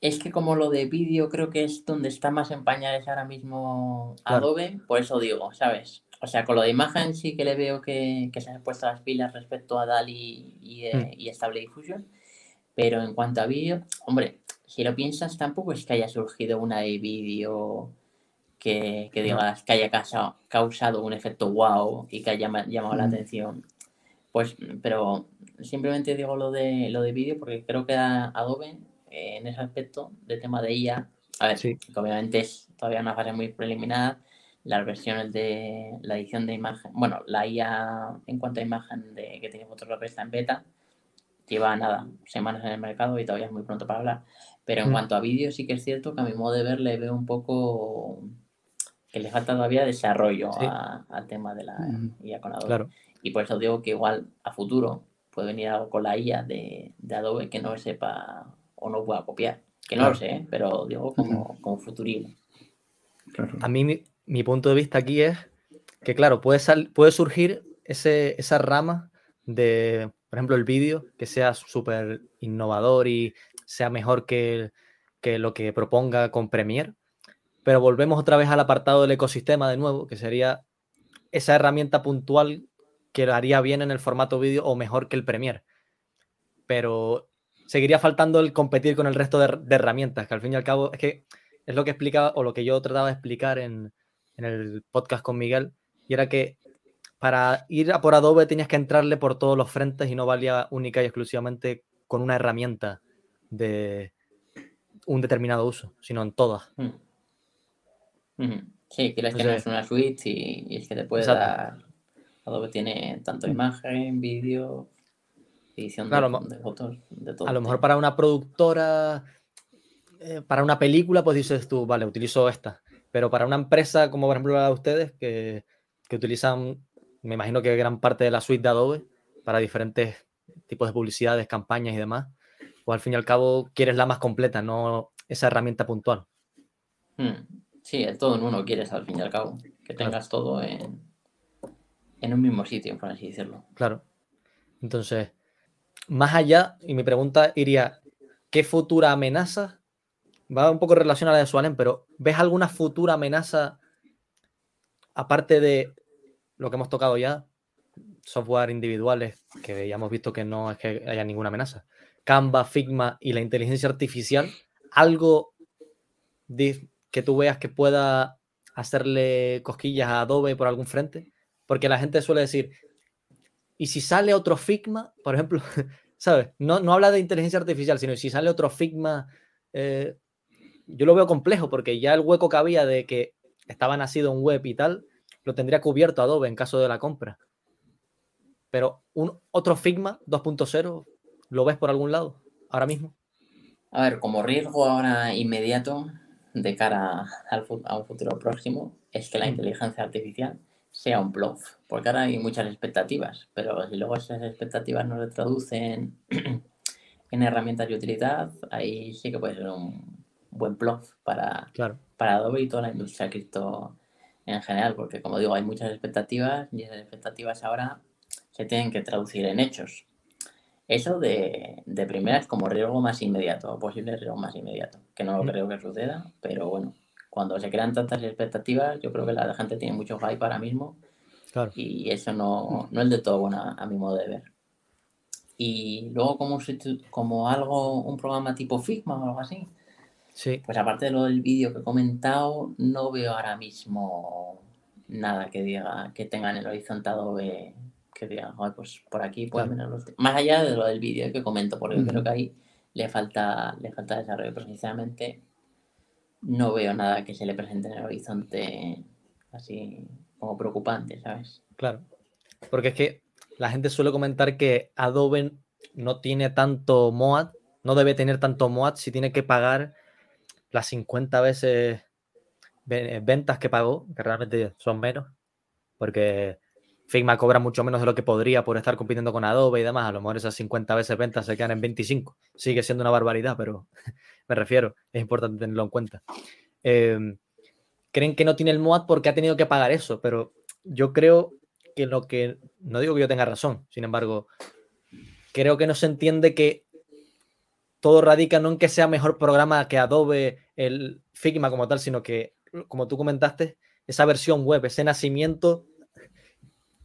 es que como lo de vídeo creo que es donde está más en pañales ahora mismo Adobe, por eso digo, ¿sabes? O sea, con lo de imagen sí que le veo que, se han puesto las pilas respecto a DALI y, y, mm. y Stable Diffusion, pero en cuanto a vídeo, hombre, si lo piensas, tampoco es que haya surgido una de vídeo que, digas que haya causado, un efecto wow y que haya llamado la mm. atención. Pues, pero simplemente digo lo de lo de vídeo porque creo que Adobe eh, en ese aspecto de tema de IA, a ver, que obviamente es todavía una fase muy preliminar, las versiones de la edición de imagen, bueno, la IA en cuanto a imagen de que tiene Photoshop está en beta, lleva nada, semanas en el mercado y todavía es muy pronto para hablar. Pero en mm. cuanto a vídeo, sí que es cierto que a mi modo de ver le veo un poco que le falta todavía desarrollo al tema de la IA con Adobe. Y por eso digo que igual a futuro puede venir algo con la IA de, Adobe que no sepa o no pueda copiar. Que no lo sé, ¿eh? pero digo como, como A mí mi, punto de vista aquí es que, claro, puede, puede surgir ese, esa rama de, por ejemplo, el vídeo que sea súper innovador y sea mejor que, lo que proponga con Premiere. Pero volvemos otra vez al apartado del ecosistema de nuevo, que sería esa herramienta puntual que lo haría bien en el formato vídeo o mejor que el Premiere. Pero seguiría faltando el competir con el resto de, herramientas, que al fin y al cabo es que es lo que explicaba o lo que yo trataba de explicar en, en el podcast con Miguel, y era que para ir a por Adobe tenías que entrarle por todos los frentes y no valía única y exclusivamente con una herramienta de un determinado uso, sino en todas. Mm. Sí, que es una suite y, es que te puede dar. Adobe tiene tanto mm. imagen, vídeo, edición de, fotos, de todo. A lo mejor para una productora, eh, para una película, pues dices tú, vale, utilizo esta. Pero para una empresa como por ejemplo la de ustedes, que, que utilizan, me imagino que gran parte de la suite de Adobe para diferentes tipos de publicidades, campañas y demás, o al fin y al cabo quieres la más completa, no esa herramienta puntual. Hmm. Sí, el todo en uno quieres al fin y al cabo, que tengas todo en, en un mismo sitio, por así decirlo. Claro. Entonces, más allá, y mi pregunta iría, ¿qué futura amenaza? Va un poco relacionada a la de Sualen, pero ¿ves alguna futura amenaza aparte de lo que hemos tocado ya? Software individuales, que ya hemos visto que no es que haya ninguna amenaza. Canva, Figma y la inteligencia artificial, algo que tú veas que pueda hacerle cosquillas a Adobe por algún frente? Porque la gente suele decir, ¿y si sale otro Figma? Por ejemplo, ¿sabes? No, no habla de inteligencia artificial, sino si sale otro Figma, eh, yo lo veo complejo porque ya el hueco que había de que estaba nacido un web y tal, lo tendría cubierto Adobe en caso de la compra. Pero un otro Figma 2.0 ¿Lo ves por algún lado ahora mismo? A ver, como riesgo ahora inmediato de cara al, a un futuro próximo es que la mm. inteligencia artificial sea un bluff, porque ahora hay muchas expectativas, pero si luego esas expectativas no se traducen en herramientas de utilidad, ahí sí que puede ser un buen bluff para, para Adobe y toda la industria cripto en general, porque como digo, hay muchas expectativas y esas expectativas ahora se tienen que traducir en hechos. Eso de, de primera es como riesgo más inmediato, posible riesgo más inmediato, que no lo creo que suceda, pero bueno, cuando se crean tantas expectativas, yo creo que la gente tiene mucho hype ahora mismo. Y eso no, no, es de todo bueno a, mi modo de ver. Y luego como, como algo, un programa tipo Figma o algo así, sí. pues aparte de lo del vídeo que he comentado, no veo ahora mismo nada que diga que tenga en el horizonte Adobe que digan, pues por aquí pueden venir los... Más allá de lo del vídeo que comento, porque creo que ahí le falta, le falta desarrollo, pero sinceramente no veo nada que se le presente en el horizonte así como preocupante, ¿sabes? Claro. Porque es que la gente suele comentar que Adobe no tiene tanto MOAD, no debe tener tanto MOAD si tiene que pagar las 50 veces ventas que pagó, que realmente son menos, porque Figma cobra mucho menos de lo que podría por estar compitiendo con Adobe y demás. A lo mejor esas 50 veces ventas se quedan en 25. Sigue siendo una barbaridad, pero me refiero, es importante tenerlo en cuenta. Em, creen que no tiene el MOAD porque ha tenido que pagar eso, pero yo creo que lo que, no digo que yo tenga razón, sin embargo, creo que no se entiende que todo radica no en que sea mejor programa que Adobe, el Figma como tal, sino que, como tú comentaste, esa versión web, ese nacimiento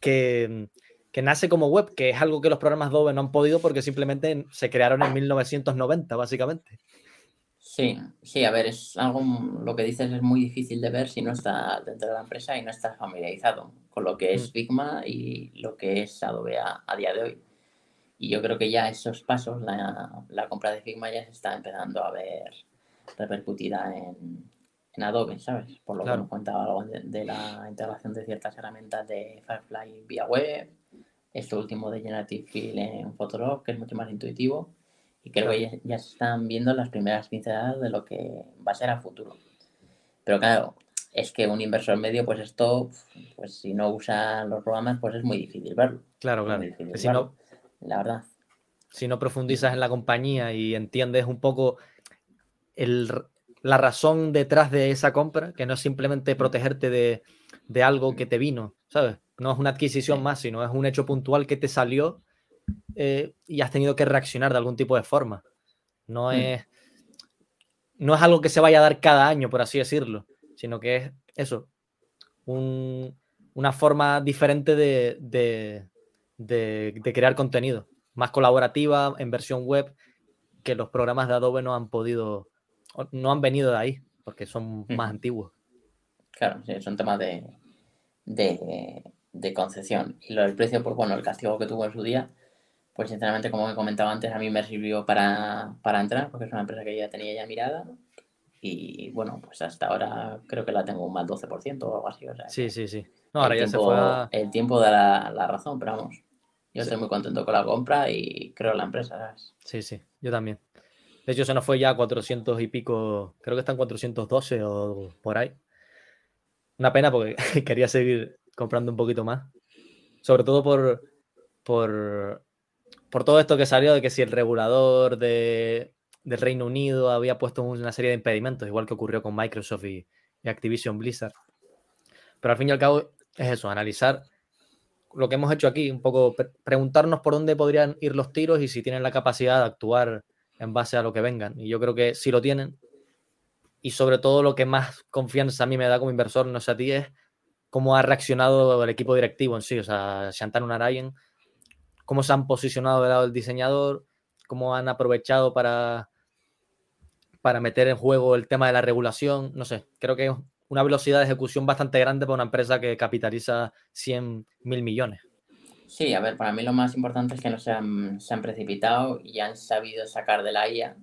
que, nace como web, que es algo que los programas Adobe no han podido porque simplemente se crearon en 1990, básicamente. Sí, sí, a ver, es algo, lo que dices es muy difícil de ver si no está dentro de la empresa y no estás familiarizado con lo que es mm. Figma y lo que es Adobe a, día de hoy. Y yo creo que ya esos pasos, la, la, compra de Figma ya se está empezando a ver repercutida en, en Adobe, ¿sabes? Por lo que nos contaba algo de, la integración de ciertas herramientas de Firefly vía web, esto último de Generative Fill en Photoshop, que es mucho más intuitivo, y creo que ya, se están viendo las primeras pinceladas de lo que va a ser a futuro. Pero claro, es que un inversor medio, pues esto, pues si no usa los programas, pues es muy difícil verlo. Claro, claro. Si no, la verdad. Si no profundizas en la compañía y entiendes un poco el, la razón detrás de esa compra, que no es simplemente protegerte de, algo que te vino, ¿sabes? No es una adquisición más, sino es un hecho puntual que te salió eh, y has tenido que reaccionar de algún tipo de forma. No mm. es, no es algo que se vaya a dar cada año, por así decirlo, sino que es eso, una forma diferente de, de, de crear contenido, más colaborativa en versión web que los programas de Adobe no han podido no han venido de ahí, porque son más antiguos. Claro, sí, son temas de, de, concesión. Y lo del precio, pues bueno, el castigo que tuvo en su día, pues sinceramente, como he comentado antes, a mí me sirvió para, entrar, porque es una empresa que ya tenía ya mirada. Y bueno, pues hasta ahora creo que la tengo un más 12% o algo así. sí, sí, sí. No, ahora ya se fue El tiempo da la, razón, pero vamos. Yo estoy muy contento con la compra y creo la empresa, ¿sabes? Sí, sí, yo también. De hecho, se nos fue ya a 400 y pico, creo que están 412 o por ahí. Una pena porque quería seguir comprando un poquito más. Sobre todo por, por, por todo esto que salió de que si el regulador de, del Reino Unido había puesto una serie de impedimentos, igual que ocurrió con Microsoft y, Activision Blizzard. Pero al fin y al cabo es eso, analizar lo que hemos hecho aquí, un poco preguntarnos por dónde podrían ir los tiros y si tienen la capacidad de actuar en base a lo que vengan. Y yo creo que si lo tienen, y sobre todo lo que más confianza a mí me da como inversor, no sé a ti, es cómo ha reaccionado el equipo directivo en sí, o sea, Shantanu Narayan, cómo se han posicionado del lado del diseñador, cómo han aprovechado para, para meter en juego el tema de la regulación, no sé, creo que es una velocidad de ejecución bastante grande para una empresa que capitaliza 100 mil millones. Sí, a ver, para mí lo más importante es que no se han, se han precipitado y han sabido sacar de la IA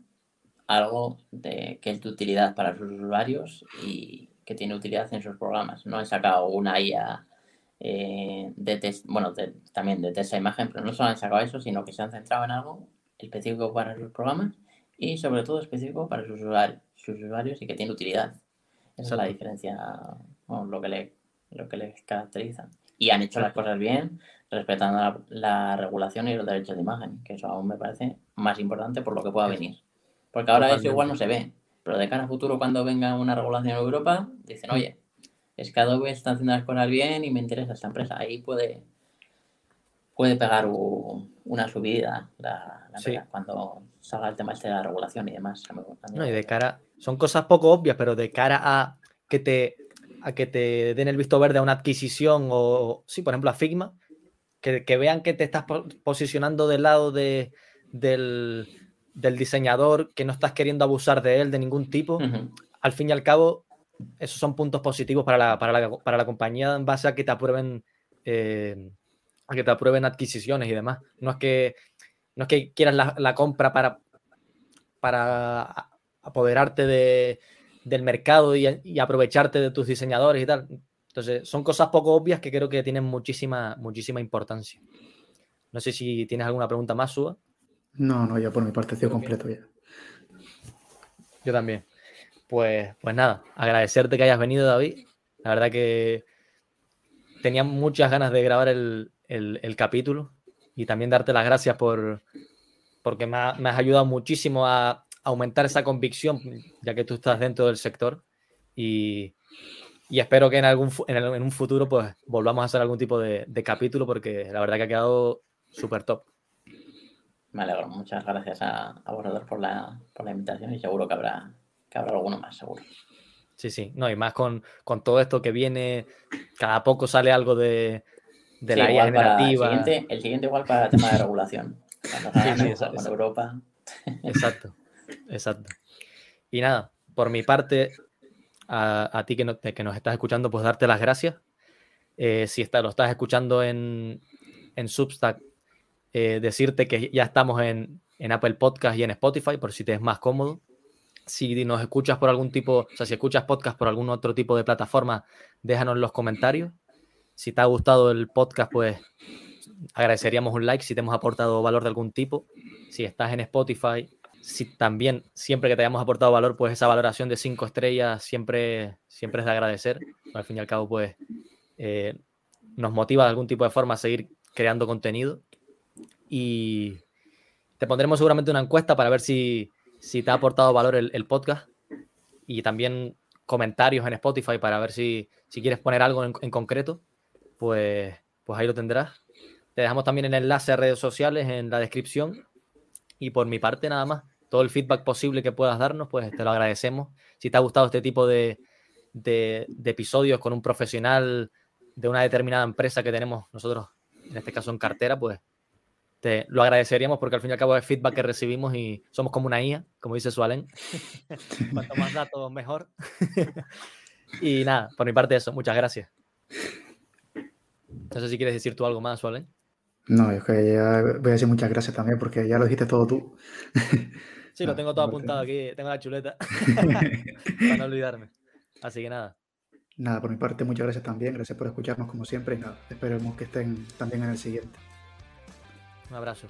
algo de, que es de utilidad para sus usuarios y que tiene utilidad en sus programas. No han sacado una IA eh, de test, bueno, también de test de imagen, pero no solo han sacado eso, sino que se han centrado en algo específico para sus programas y sobre todo específico para sus usuarios, sus usuarios y que tiene utilidad. Esa es la diferencia, lo, que le, lo que les caracteriza. Y han hecho las cosas bien, respetando la, regulación y los derechos de imagen, que eso aún me parece más importante por lo que pueda venir. Porque ahora eso igual no se ve, pero de cara a futuro cuando venga una regulación en Europa, dicen, oye, es que Adobe está haciendo las cosas bien y me interesa esta empresa. Ahí puede, puede pegar una subida la, empresa cuando salga el tema este de la regulación y demás. No, y de cara, son cosas poco obvias, pero de cara a que te a que te den el visto verde a una adquisición o, sí, por ejemplo, a Figma, que, vean que te estás posicionando del lado de, del, diseñador, que no estás queriendo abusar de él de ningún tipo. Al fin y al cabo, esos son puntos positivos para la, para la, compañía en base a que te aprueben eh, a que te aprueben adquisiciones y demás. No es que, no es que quieras la, compra para, para apoderarte de, del mercado y, aprovecharte de tus diseñadores y tal. Entonces, son cosas poco obvias que creo que tienen muchísima, muchísima importancia. No sé si tienes alguna pregunta más, Suba. No, no, ya por mi parte estoy completo ya. Yo también. Pues, pues nada, agradecerte que hayas venido, David. La verdad que tenía muchas ganas de grabar el, capítulo y también darte las gracias por porque me, has ayudado muchísimo a aumentar esa convicción, ya que tú estás dentro del sector. Y, espero que en, algún, en, un futuro pues volvamos a hacer algún tipo de, capítulo porque la verdad que ha quedado súper top. Me alegro, muchas gracias a, a por la, por la invitación y seguro que habrá, que habrá alguno más, seguro. Sí, sí, no, y más con, todo esto que viene, cada poco sale algo de, de la IA generativa. el, siguiente, igual para el tema de regulación. sí, sí, Europa. Exacto, exacto. Y nada, por mi parte, a, ti que, que, nos estás escuchando, pues darte las gracias. Eh, si está, lo estás escuchando en, en Substack, eh, decirte que ya estamos en, en Apple Podcast y en Spotify, por si te es más cómodo si nos escuchas por algún tipo, o sea, si escuchas podcast por algún otro tipo de plataforma, déjanos los comentarios. Si te ha gustado el podcast, pues agradeceríamos un like si te hemos aportado valor de algún tipo. Si estás en Spotify, si también siempre que te hayamos aportado valor, pues esa valoración de cinco estrellas siempre, siempre es de agradecer. Al fin y al cabo, pues eh, nos motiva de algún tipo de forma a seguir creando contenido. Y te pondremos seguramente una encuesta para ver si, si te ha aportado valor el, podcast y también comentarios en Spotify para ver si, quieres poner algo en, concreto, pues, pues ahí lo tendrás. Te dejamos también el enlace a redes sociales en la descripción. Y por mi parte, nada más, todo el feedback posible que puedas darnos, pues te lo agradecemos. Si te ha gustado este tipo de, de episodios con un profesional de una determinada empresa que tenemos nosotros, en este caso en cartera, pues te lo agradeceríamos porque al fin y al cabo es feedback que recibimos y somos como una IA, como dice Sualen. Cuanto más datos, mejor. y nada, por mi parte eso, muchas gracias. No sé si quieres decir tú algo más, Sualen. No, es que ya voy a decir muchas gracias también porque ya lo dijiste todo tú. sí, lo tengo todo apuntado aquí, tengo la chuleta para no olvidarme. Así que nada. Nada, por mi parte, muchas gracias también. Gracias por escucharnos como siempre y nada, esperemos que estén también en el siguiente. Un abrazo.